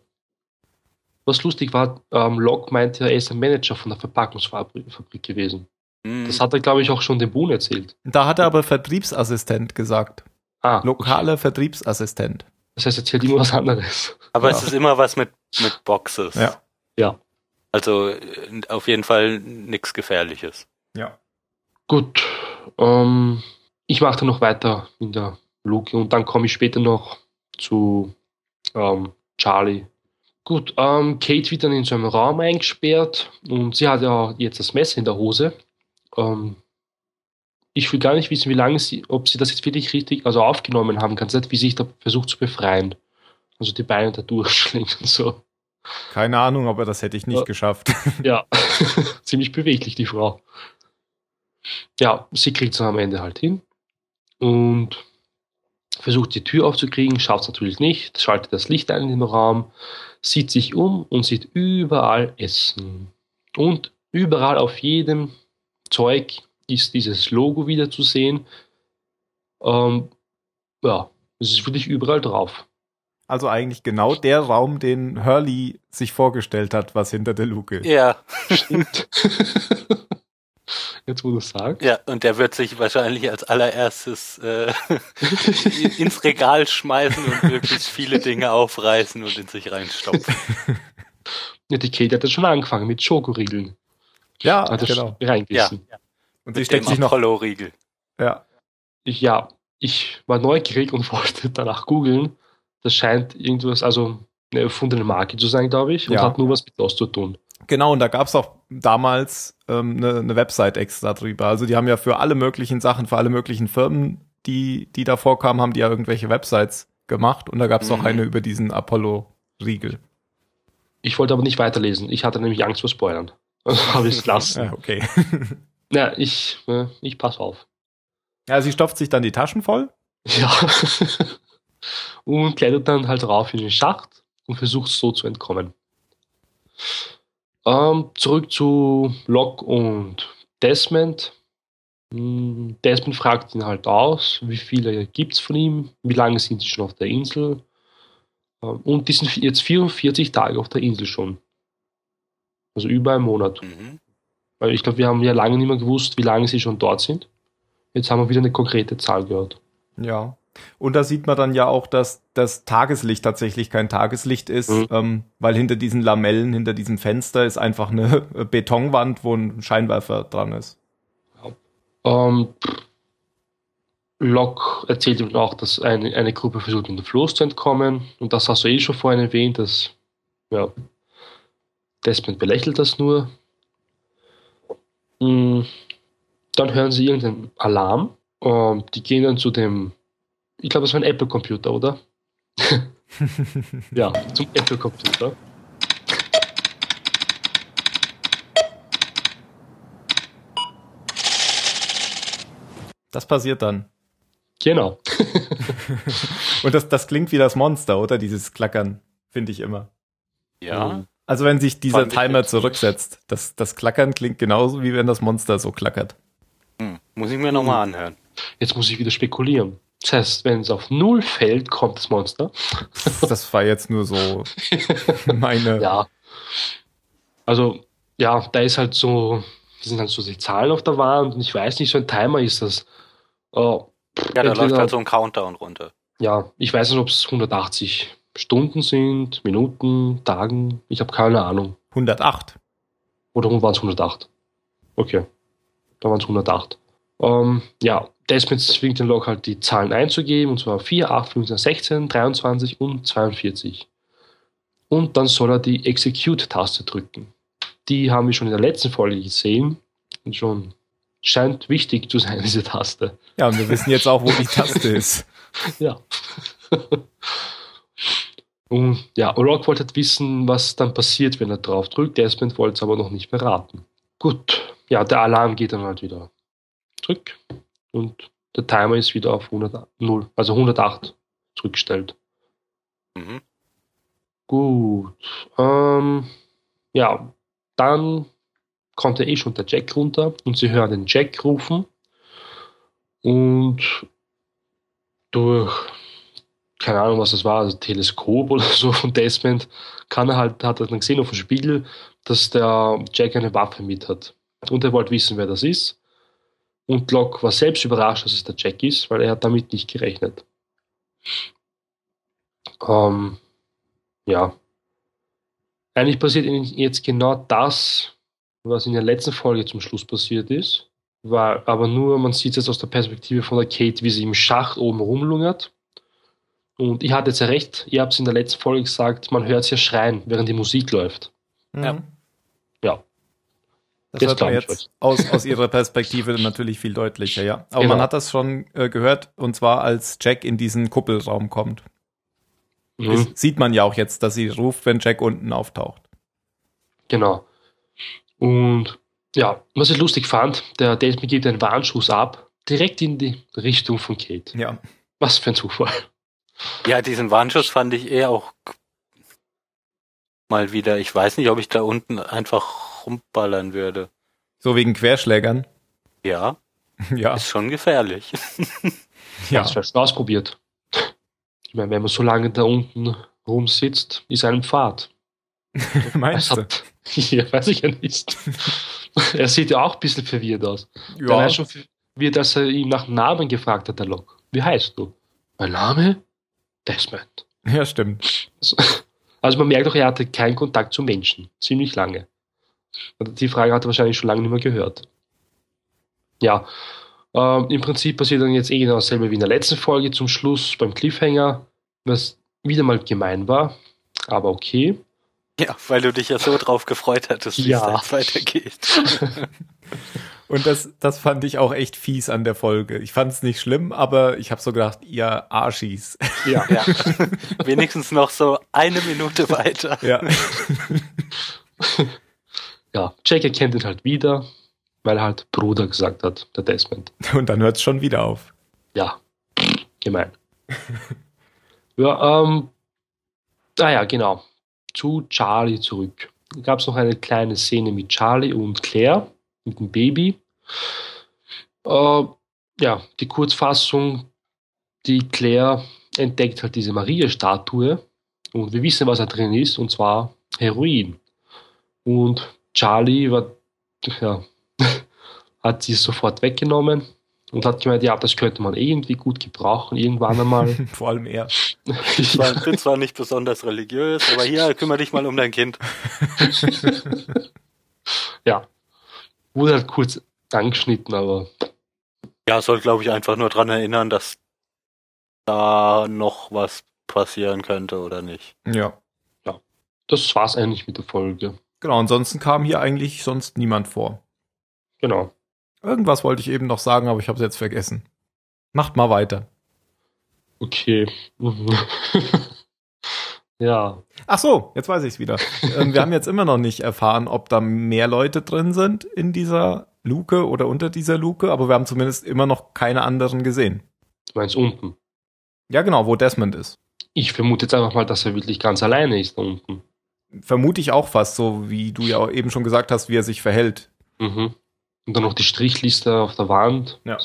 Was lustig war, ähm, Locke meinte, er ist ein Manager von der Verpackungsfabrik Fabrik gewesen. Mhm. Das hat er, glaube ich, auch schon dem Boone erzählt. Da hat er aber Vertriebsassistent gesagt. Ah, Lokaler Vertriebsassistent. das heißt, er erzählt immer was anderes. Aber Ja. es ist immer was mit, mit Boxes. Ja. Ja. Also äh, auf jeden Fall nichts Gefährliches. Ja. Gut, ähm, ich mache dann noch weiter in der Luke und dann komme ich später noch zu ähm, Charlie. Gut, ähm, Kate wird dann in so einem Raum eingesperrt und sie hat ja jetzt das Messer in der Hose. Ähm, ich will gar nicht wissen, wie lange sie, ob sie das jetzt wirklich richtig, also aufgenommen haben kann, wie sich da versucht zu befreien. Also die Beine da durchschlingt und so. Keine Ahnung, aber das hätte ich nicht Ja. geschafft. Ja, ziemlich beweglich, die Frau. Ja, sie kriegt es am Ende halt hin und versucht die Tür aufzukriegen, schafft es natürlich nicht, schaltet das Licht ein in den Raum, sieht sich um und sieht überall Essen. Und überall auf jedem Zeug ist dieses Logo wieder zu sehen. Ähm, ja, es ist wirklich überall drauf. Also eigentlich genau der Raum, den Hurley sich vorgestellt hat, was hinter der Luke ist. Ja, Stimmt. Jetzt, wo du es sagst. ja, und der wird sich wahrscheinlich als allererstes äh, ins Regal schmeißen und möglichst viele Dinge aufreißen und in sich reinstopfen. Ja, die Kate hat ja schon angefangen mit Schokoriegeln. Ja, Hat er genau. schon reingebissen. Und sie steckt sich noch. Apollo-Riegel. Ja. Ich, ja, ich war neugierig und wollte danach googeln. Das scheint irgendwas, also eine erfundene Marke zu sein, glaube ich, und Ja. hat nur was mit DOS zu tun. Genau, und da gab's auch damals ähm, eine, eine Website extra drüber. Also die haben ja für alle möglichen Sachen, für alle möglichen Firmen, die, die da vorkamen, haben die ja irgendwelche Websites gemacht. Und da gab's auch Mhm. eine über diesen Apollo-Riegel. Ich wollte aber nicht weiterlesen. Ich hatte nämlich Angst vor Spoilern. Also habe ich es gelassen. Ja, okay. ja, ich, äh, ich pass auf. ja, sie stopft sich dann die Taschen voll. Ja. und klettert dann halt rauf in den Schacht und versucht so zu entkommen. Ähm, zurück zu Locke und Desmond. Hm, Desmond fragt ihn halt aus, wie viele gibt es von ihm, wie lange sind sie schon auf der Insel. Ähm, und die sind jetzt 44 Tage auf der Insel schon. Also über einen Monat. Mhm. Weil ich glaube, wir haben ja lange nicht mehr gewusst, wie lange sie schon dort sind. Jetzt haben wir wieder eine konkrete Zahl gehört. Ja. Und da sieht man dann ja auch, dass das Tageslicht tatsächlich kein Tageslicht ist, Mhm. ähm, weil hinter diesen Lamellen, hinter diesem Fenster ist einfach eine Betonwand, wo ein Scheinwerfer dran ist. Ähm, Locke erzählt ihm auch, dass eine, eine Gruppe versucht, in den Floß zu entkommen. Und das hast du eh schon vorhin erwähnt, dass ja, Desmond belächelt das nur. Mm, Dann hören sie irgendeinen Alarm. Ähm, die gehen dann zu dem, ich glaube, das war ein Apple-Computer, oder? ja, zum Apple-Computer. Das passiert dann. Genau. Und das, das klingt wie das Monster, oder? Dieses Klackern, finde ich immer. Ja. Also wenn sich dieser Timer zurücksetzt, das, das Klackern klingt genauso, wie wenn das Monster so klackert. Hm. Muss ich mir nochmal anhören. Jetzt muss ich wieder spekulieren. Das heißt, wenn es auf Null fällt, kommt das Monster. Das war jetzt nur so meine. Ja. Also, ja, da ist halt so, das sind halt so die Zahlen auf der Wand und ich weiß nicht, so ein Timer ist das. Äh, Ja, da läuft halt so ein Countdown runter. ja, ich weiß nicht, ob es 180 Stunden sind, Minuten, Tagen, ich habe keine Ahnung. 108. Oder waren es 108? Okay, da waren es 108. Ähm, ja, Desmond zwingt den Log halt die Zahlen einzugeben, und zwar 4, 8, 15, 16, 23 und 42. Und dann soll er die Execute-Taste drücken. Die haben wir schon in der letzten Folge gesehen und schon scheint wichtig zu sein, diese Taste. Ja, und wir wissen jetzt auch, wo die Taste ist. Ja. Und ja, Rock wollte halt wissen, was dann passiert, wenn er drauf drückt. Desmond wollte es aber noch nicht beraten. Gut, ja, der Alarm geht dann halt wieder zurück und der Timer ist wieder auf 100, 0, also 108 zurückgestellt. Mhm. Gut, ähm, ja, dann kommt ja eh schon der Jack runter und sie hören den Jack rufen und durch, keine Ahnung, was das war, also Teleskop oder so von Desmond, kann er halt, hat er dann gesehen auf dem Spiegel, dass der Jack eine Waffe mit hat. Und er wollte wissen, wer das ist. Und Locke war selbst überrascht, dass es der Jack ist, weil er hat damit nicht gerechnet. Ähm, ja. Eigentlich passiert ihnen jetzt genau das, was in der letzten Folge zum Schluss passiert ist. War aber nur, man sieht es jetzt aus der Perspektive von der Kate, wie sie im Schacht oben rumlungert. Und ich hatte jetzt ja recht, ihr habt es in der letzten Folge gesagt, man hört sie ja schreien, während die Musik läuft. Ja. Mhm. Ja. Das Jetzt hört man jetzt aus, aus ihrer Perspektive natürlich viel deutlicher, ja. Aber Genau. man hat das schon äh, gehört, und zwar als Jack in diesen Kuppelraum kommt. Mhm. Das sieht man ja auch jetzt, dass sie ruft, wenn Jack unten auftaucht. Genau. Und ja, was ich lustig fand, der Desmond gibt einen Warnschuss ab, direkt in die Richtung von Kate. Ja. Was für ein Zufall. Ja, diesen Warnschuss fand ich eher auch mal wieder. Ich weiß nicht, ob ich da unten einfach rumballern würde. So wegen Querschlägern. Ja, Ja. ist schon gefährlich. ja. Hast du schon ausprobiert? Ich meine, wenn man so lange da unten rumsitzt, ist einem Fahrt. Meinst du? hat, ja, weiß ich ja nicht. er sieht ja auch ein bisschen verwirrt aus. Ja. war schon verwirrt, als er ihn nach dem Namen gefragt hat, der Lok. Wie heißt du? Mein Name? Desmond. ja, stimmt. Also man merkt auch, er hatte keinen Kontakt zu Menschen. Ziemlich lange. Und die Frage hat er wahrscheinlich schon lange nicht mehr gehört. Ja, ähm, im Prinzip passiert dann jetzt eh genau dasselbe wie in der letzten Folge zum Schluss beim Cliffhanger, was wieder mal gemein war, aber okay. Ja, weil du dich ja so drauf gefreut hattest, wie Ja. es weitergeht. Und das, das fand ich auch echt fies an der Folge. Ich fand es nicht schlimm, aber ich habe so gedacht, ihr Arschis. Ja. Ja. Wenigstens noch so eine Minute weiter. ja. ja, Jack erkennt ihn halt wieder, weil er halt Bruder gesagt hat, der Desmond. Und dann hört es schon wieder auf. Ja, gemein. ja, ähm, ah ja, genau. Zu Charlie zurück. Da gab es noch eine kleine Szene mit Charlie und Claire, mit dem Baby. Äh, ja, die Kurzfassung, die Claire entdeckt halt diese Maria-Statue und wir wissen, was da drin ist, und zwar Heroin. Und Charlie war, ja, hat sie sofort weggenommen und hat gemeint, ja, das könnte man irgendwie gut gebrauchen, irgendwann einmal. Vor allem er. Ich war, bin zwar nicht besonders religiös, aber hier, kümmere dich mal um dein Kind. ja. Wurde halt kurz angeschnitten, aber Ja, soll, glaube ich, einfach nur dran erinnern, dass da noch was passieren könnte oder nicht. Ja. das war's eigentlich mit der Folge. Genau, ansonsten kam hier eigentlich sonst niemand vor. Genau. Irgendwas wollte ich eben noch sagen, aber ich habe es jetzt vergessen. Macht mal weiter. Okay. ja. Ach so, jetzt weiß ich es wieder. ähm, wir haben jetzt immer noch nicht erfahren, ob da mehr Leute drin sind in dieser Luke oder unter dieser Luke, aber wir haben zumindest immer noch keine anderen gesehen. Du meinst unten? Ja, genau, wo Desmond ist. Ich vermute jetzt einfach mal, dass er wirklich ganz alleine ist da unten. Vermute ich auch fast, so wie du ja eben schon gesagt hast, wie er sich verhält. Mhm. Und dann noch die Strichliste auf der Wand. Ja.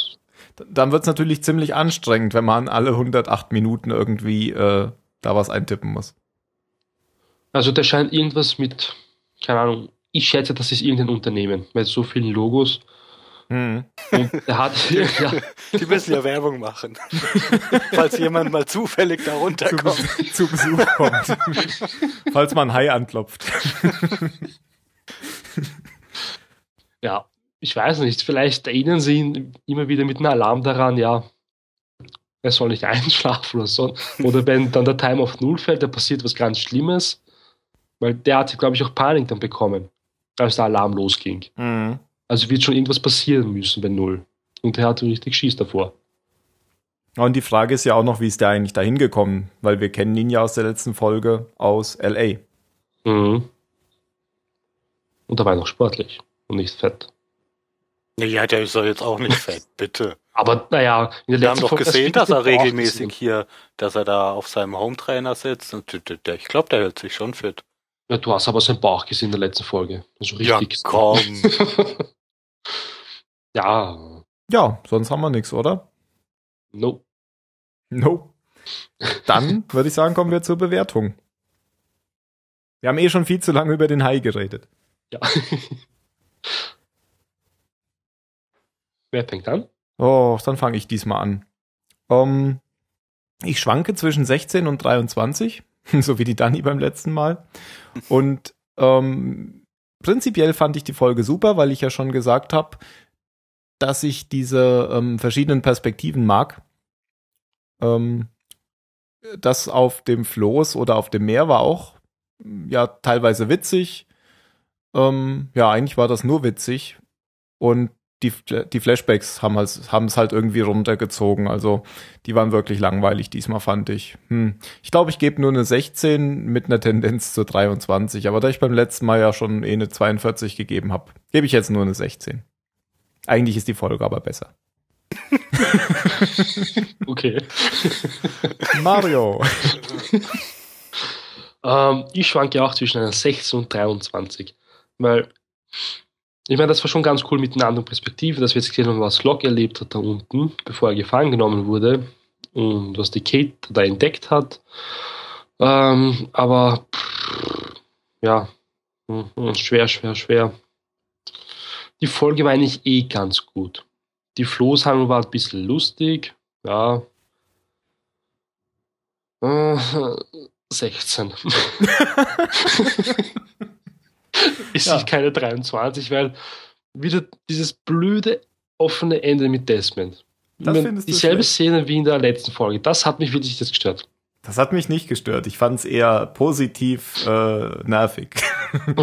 Dann wird es natürlich ziemlich anstrengend, wenn man alle 108 Minuten irgendwie äh, da was eintippen muss. Also der scheint irgendwas mit, keine Ahnung, ich schätze, das ist irgendein Unternehmen, mit so vielen Logos. Hm. Und er hat, ja, Die müssen ja Werbung machen. Falls jemand mal zufällig da zu, runterkommt. Bes- zu Besuch kommt. Falls man ein Hai anklopft. ja, ich weiß nicht, vielleicht erinnern sie ihn immer wieder mit einem Alarm daran, ja, er soll nicht einschlafen oder so. Oder wenn dann der Time auf Null fällt, da passiert was ganz Schlimmes. Weil der hat, glaube ich, auch Panik dann bekommen, als der Alarm losging. Mhm. Also wird schon irgendwas passieren müssen bei Null. Und er hat richtig Schieß davor. Und die Frage ist ja auch noch, wie ist der eigentlich dahin gekommen? Weil wir kennen ihn ja aus der letzten Folge aus L.A. Mhm. Und da war er noch sportlich und nicht fett. Ja, der ist doch jetzt auch nicht fett, bitte. Aber naja, in der Wir haben doch Folge- gesehen, das dass er regelmäßig hier, dass er da auf seinem Hometrainer sitzt. Und der- der- der- ich glaube, der hält sich schon fit. Ja, du hast aber seinen Bauch gesehen in der letzten Folge. Also Ja, richtig. komm. ja, Ja, sonst haben wir nichts, oder? no. No. Dann würde ich sagen, kommen wir zur Bewertung. Wir haben eh schon viel zu lange über den Hai geredet. Ja. Wer fängt an? Oh, dann fange ich diesmal an. Ähm, ich schwanke zwischen 16 und 23, so wie die Dani beim letzten Mal. Und ähm, prinzipiell fand ich die Folge super, weil ich ja schon gesagt habe, dass ich diese ähm, verschiedenen Perspektiven mag. Ähm, das auf dem Floß oder auf dem Meer war auch ja teilweise witzig. Ähm, ja, eigentlich war das nur witzig. Und die, die Flashbacks haben es haben es halt irgendwie runtergezogen. Also die waren wirklich langweilig diesmal, fand ich. Hm. Ich glaube, ich gebe nur eine 16 mit einer Tendenz zur 23. Aber da ich beim letzten Mal ja schon eh eine 42 gegeben habe, gebe ich jetzt nur eine 16. Eigentlich ist die Folge aber besser. Okay. Mario. Ähm, ich schwanke auch zwischen einer 16 und 23. Weil, ich meine, das war schon ganz cool mit einer anderen Perspektive, dass wir jetzt gesehen haben, was Locke erlebt hat da unten, bevor er gefangen genommen wurde und was die Kate da entdeckt hat. Ähm, aber, pff, ja, hm, hm, schwer, schwer, schwer. Die Folge war eigentlich eh ganz gut. Die Floßhandlung war ein bisschen lustig, ja. Äh, 16. ist Ja. keine 23, weil wieder dieses blöde offene Ende mit Desmond. Das findest du Dieselbe? Szene wie in der letzten Folge. Das hat mich wirklich jetzt gestört. Das hat mich nicht gestört. Ich fand es eher positiv äh, nervig.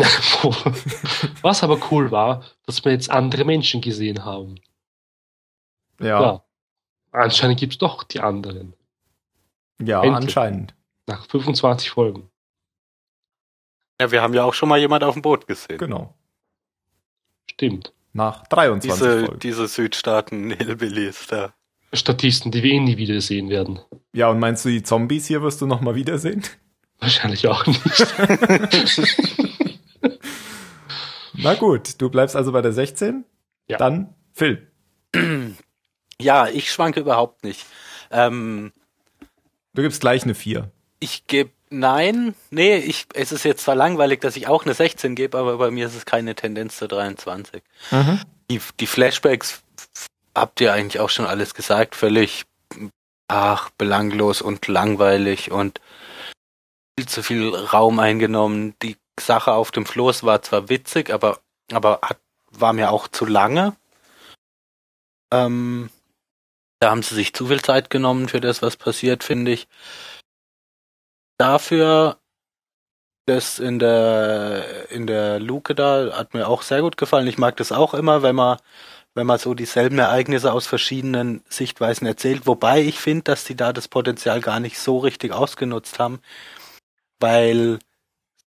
Was aber cool war, dass wir jetzt andere Menschen gesehen haben. Ja, Ja. Anscheinend gibt es doch die anderen. ja, Endlich. anscheinend. Nach 25 Folgen. Ja, wir haben ja auch schon mal jemand auf dem Boot gesehen. Genau. Stimmt. Nach 23 Diese, Folgen. diese Südstaaten-Hillbillies da. Statisten, die wir eh nie wiedersehen werden. Ja, und meinst du, die Zombies hier wirst du noch mal wiedersehen? Wahrscheinlich auch nicht. Na gut, du bleibst also bei der 16. Ja. Dann Phil. Ja, ich schwanke überhaupt nicht. Ähm, Du gibst gleich eine 4. ich gebe, nein, nee, ich, es ist jetzt zwar langweilig, dass ich auch eine 16 gebe, aber bei mir ist es keine Tendenz zur 23. Die, die Flashbacks habt ihr eigentlich auch schon alles gesagt, völlig ach, belanglos und langweilig und viel zu viel Raum eingenommen. Die Sache auf dem Floß war zwar witzig, aber, aber hat, war mir auch zu lange. Ähm, da haben sie sich zu viel Zeit genommen für das, was passiert, finde ich. Dafür Das in der in der Luke da hat mir auch sehr gut gefallen. Ich mag das auch immer, wenn man wenn man so dieselben Ereignisse aus verschiedenen Sichtweisen erzählt. Wobei ich finde, dass die da das Potenzial gar nicht so richtig ausgenutzt haben, weil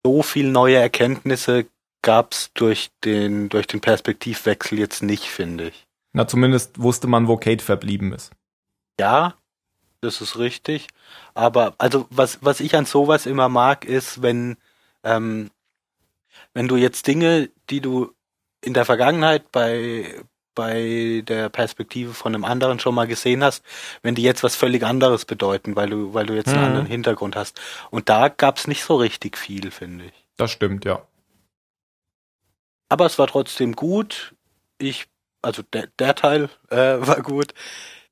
so viel neue Erkenntnisse gab's durch den durch den Perspektivwechsel jetzt nicht, finde ich. Na, zumindest wusste man, wo Kate verblieben ist. Ja, das ist richtig. Aber also was was ich an sowas immer mag, ist, wenn ähm, wenn du jetzt Dinge, die du in der Vergangenheit bei bei der Perspektive von einem anderen schon mal gesehen hast, wenn die jetzt was völlig anderes bedeuten, weil du, weil du jetzt einen Mhm. anderen Hintergrund hast. Und da gab's nicht so richtig viel, finde ich. Das stimmt, ja. Aber es war trotzdem gut. Ich, also der, der Teil äh, war gut.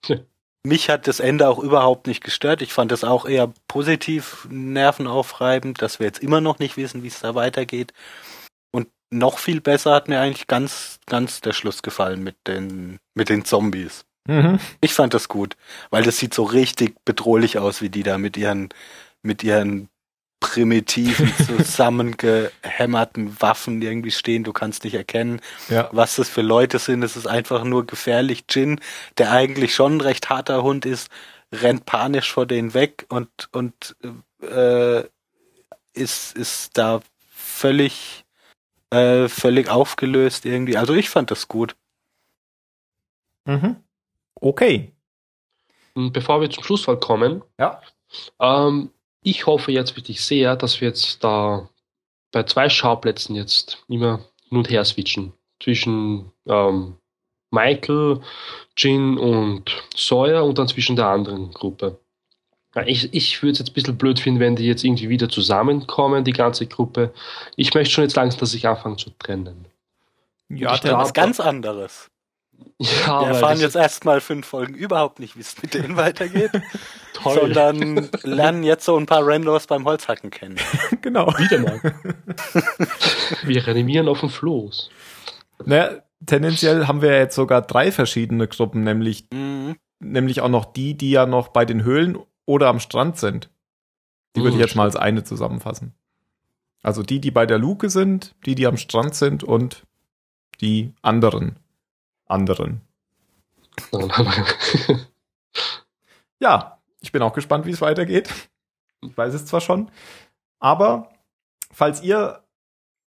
Mich hat das Ende auch überhaupt nicht gestört. Ich fand es auch eher positiv nervenaufreibend, dass wir jetzt immer noch nicht wissen, wie es da weitergeht. Und noch viel besser hat mir eigentlich ganz, ganz der Schluss gefallen mit den, mit den Zombies. Mhm. Ich fand das gut, weil das sieht so richtig bedrohlich aus, wie die da mit ihren, mit ihren primitiven, zusammengehämmerten Waffen irgendwie stehen. Du kannst nicht erkennen, Ja. was das für Leute sind. Es ist einfach nur gefährlich. Jin, der eigentlich schon ein recht harter Hund ist, rennt panisch vor denen weg und, und äh, ist, ist da völlig, äh, völlig aufgelöst irgendwie. Also ich fand das gut. Mhm. Okay. Bevor wir zum Schlussfall kommen, Ja. ähm, ich hoffe jetzt wirklich sehr, dass wir jetzt da bei zwei Schauplätzen jetzt immer hin und her switchen. Zwischen ähm, Michael, Jin und Sawyer und dann zwischen der anderen Gruppe. Ich ich würde es jetzt ein bisschen blöd finden, wenn die jetzt irgendwie wieder zusammenkommen, die ganze Gruppe. Ich möchte schon jetzt langsam, dass ich anfange zu trennen. Ja, glaub- Was ganz anderes. Ja, Wir erfahren jetzt erstmal fünf Folgen überhaupt nicht, wie es mit denen weitergeht, toll. sondern lernen jetzt so ein paar Randos beim Holzhacken kennen. genau. Wieder mal. wir reanimieren auf dem Floß. Naja, tendenziell haben wir jetzt sogar drei verschiedene Gruppen, nämlich, Mhm. nämlich auch noch die, die ja noch bei den Höhlen oder am Strand sind. Die würde ich jetzt mal als eine zusammenfassen. Also die, die bei der Luke sind, die, die am Strand sind und die anderen. Anderen. Ja, ich bin auch gespannt, wie es weitergeht. Ich weiß es zwar schon. Aber falls ihr,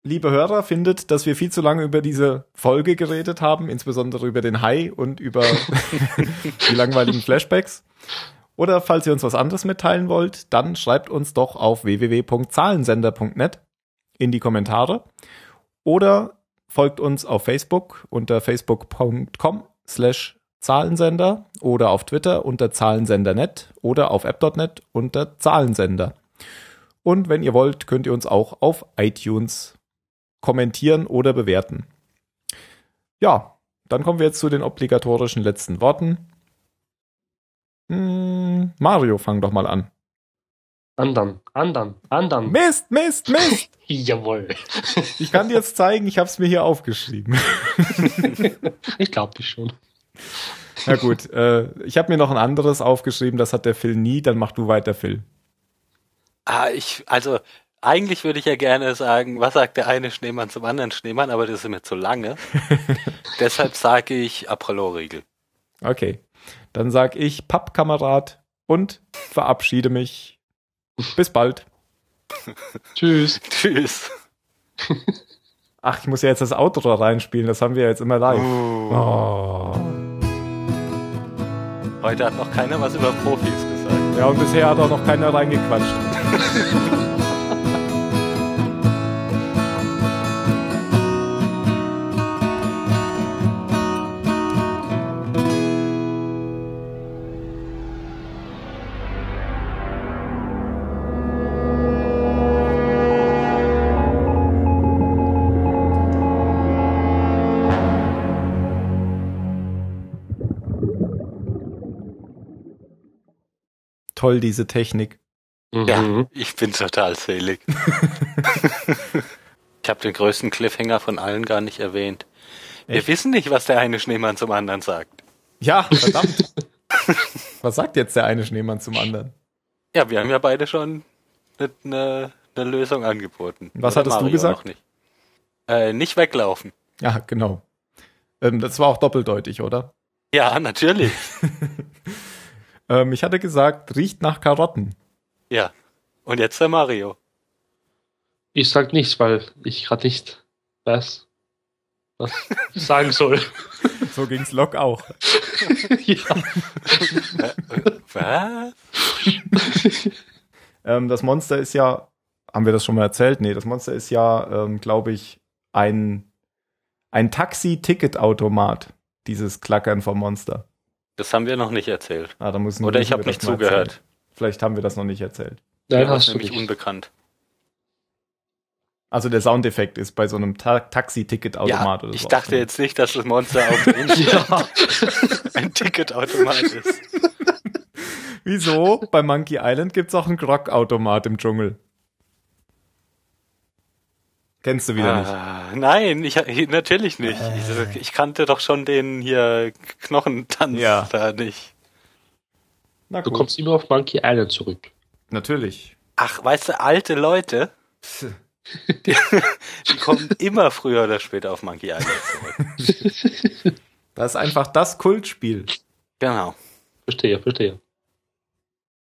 liebe Hörer, findet, dass wir viel zu lange über diese Folge geredet haben, insbesondere über den Hai und über die langweiligen Flashbacks, oder falls ihr uns was anderes mitteilen wollt, dann schreibt uns doch auf www.zahlensender.net in die Kommentare oder folgt uns auf Facebook unter facebook.com slash Zahlensender oder auf Twitter unter Zahlensender.net oder auf app.net unter Zahlensender. Und wenn ihr wollt, könnt ihr uns auch auf iTunes kommentieren oder bewerten. Ja, dann kommen wir jetzt zu den obligatorischen letzten Worten. Hm, Mario, fang doch mal an. Andern, andern, andern. Mist, Mist, Mist! Jawohl. Ich kann dir jetzt zeigen, ich habe es mir hier aufgeschrieben. Ich glaube dich schon. Na gut, äh, ich habe mir noch ein anderes aufgeschrieben, das hat der Phil nie, dann mach du weiter, Phil. Ah, ich, also, eigentlich würde ich ja gerne sagen, was sagt der eine Schneemann zum anderen Schneemann, aber das ist mir zu lange. Deshalb sage ich Apolloriegel. Okay, dann sag ich Pappkamerad und verabschiede mich. Bis bald. Tschüss. Tschüss. Ach, ich muss ja jetzt das Outro reinspielen, das haben wir jetzt immer live. Oh. Oh. Heute hat noch keiner was über Profis gesagt. Ja, und bisher hat auch noch keiner reingequatscht. Toll, diese Technik. Ja, Mhm. ich bin total selig. ich habe den größten Cliffhanger von allen gar nicht erwähnt. Wir Echt? wissen nicht, was der eine Schneemann zum anderen sagt. Ja, verdammt. Was sagt jetzt der eine Schneemann zum anderen? Ja, wir haben ja beide schon eine, eine, Lösung angeboten. Was Oder hattest du Mario gesagt? noch Nicht. Äh, nicht weglaufen. Ja, genau. Ähm, das war auch doppeldeutig, oder? Ja, natürlich. Ähm, ich hatte gesagt, riecht nach Karotten. ja. Und jetzt der Mario. Ich sag nichts, weil ich gerade nicht weiß, was ich sagen soll. So ging's Lok auch. ja. Was? Ähm, das Monster ist ja, haben wir das schon mal erzählt? Nee, das Monster ist ja, ähm, glaube ich, ein, ein Taxi-Ticket-Automat. Dieses Klackern vom Monster. Das haben wir noch nicht erzählt. Ah, da müssen, Oder ich habe nicht zugehört. erzählen. Vielleicht haben wir das noch nicht erzählt. Nein, hast du nämlich nicht. unbekannt. Also der Soundeffekt ist bei so einem Ta Taxi-Ticket-Automat Ja, oder so. ich dachte jetzt nicht, dass das Monster auf der Insel Ja. ein Ticketautomat ist. Wieso? Bei Monkey Island gibt's auch einen Grog-Automat im Dschungel. Kennst du wieder nicht. Ah, nein, ich, natürlich nicht. Ich, ich kannte doch schon den hier Knochentanz Ja. da nicht. Na Du gut, kommst immer auf Monkey Island zurück. natürlich. Ach, weißt du, alte Leute, die kommen immer früher oder später auf Monkey Island zurück. Das ist einfach das Kultspiel. Genau. Verstehe, verstehe.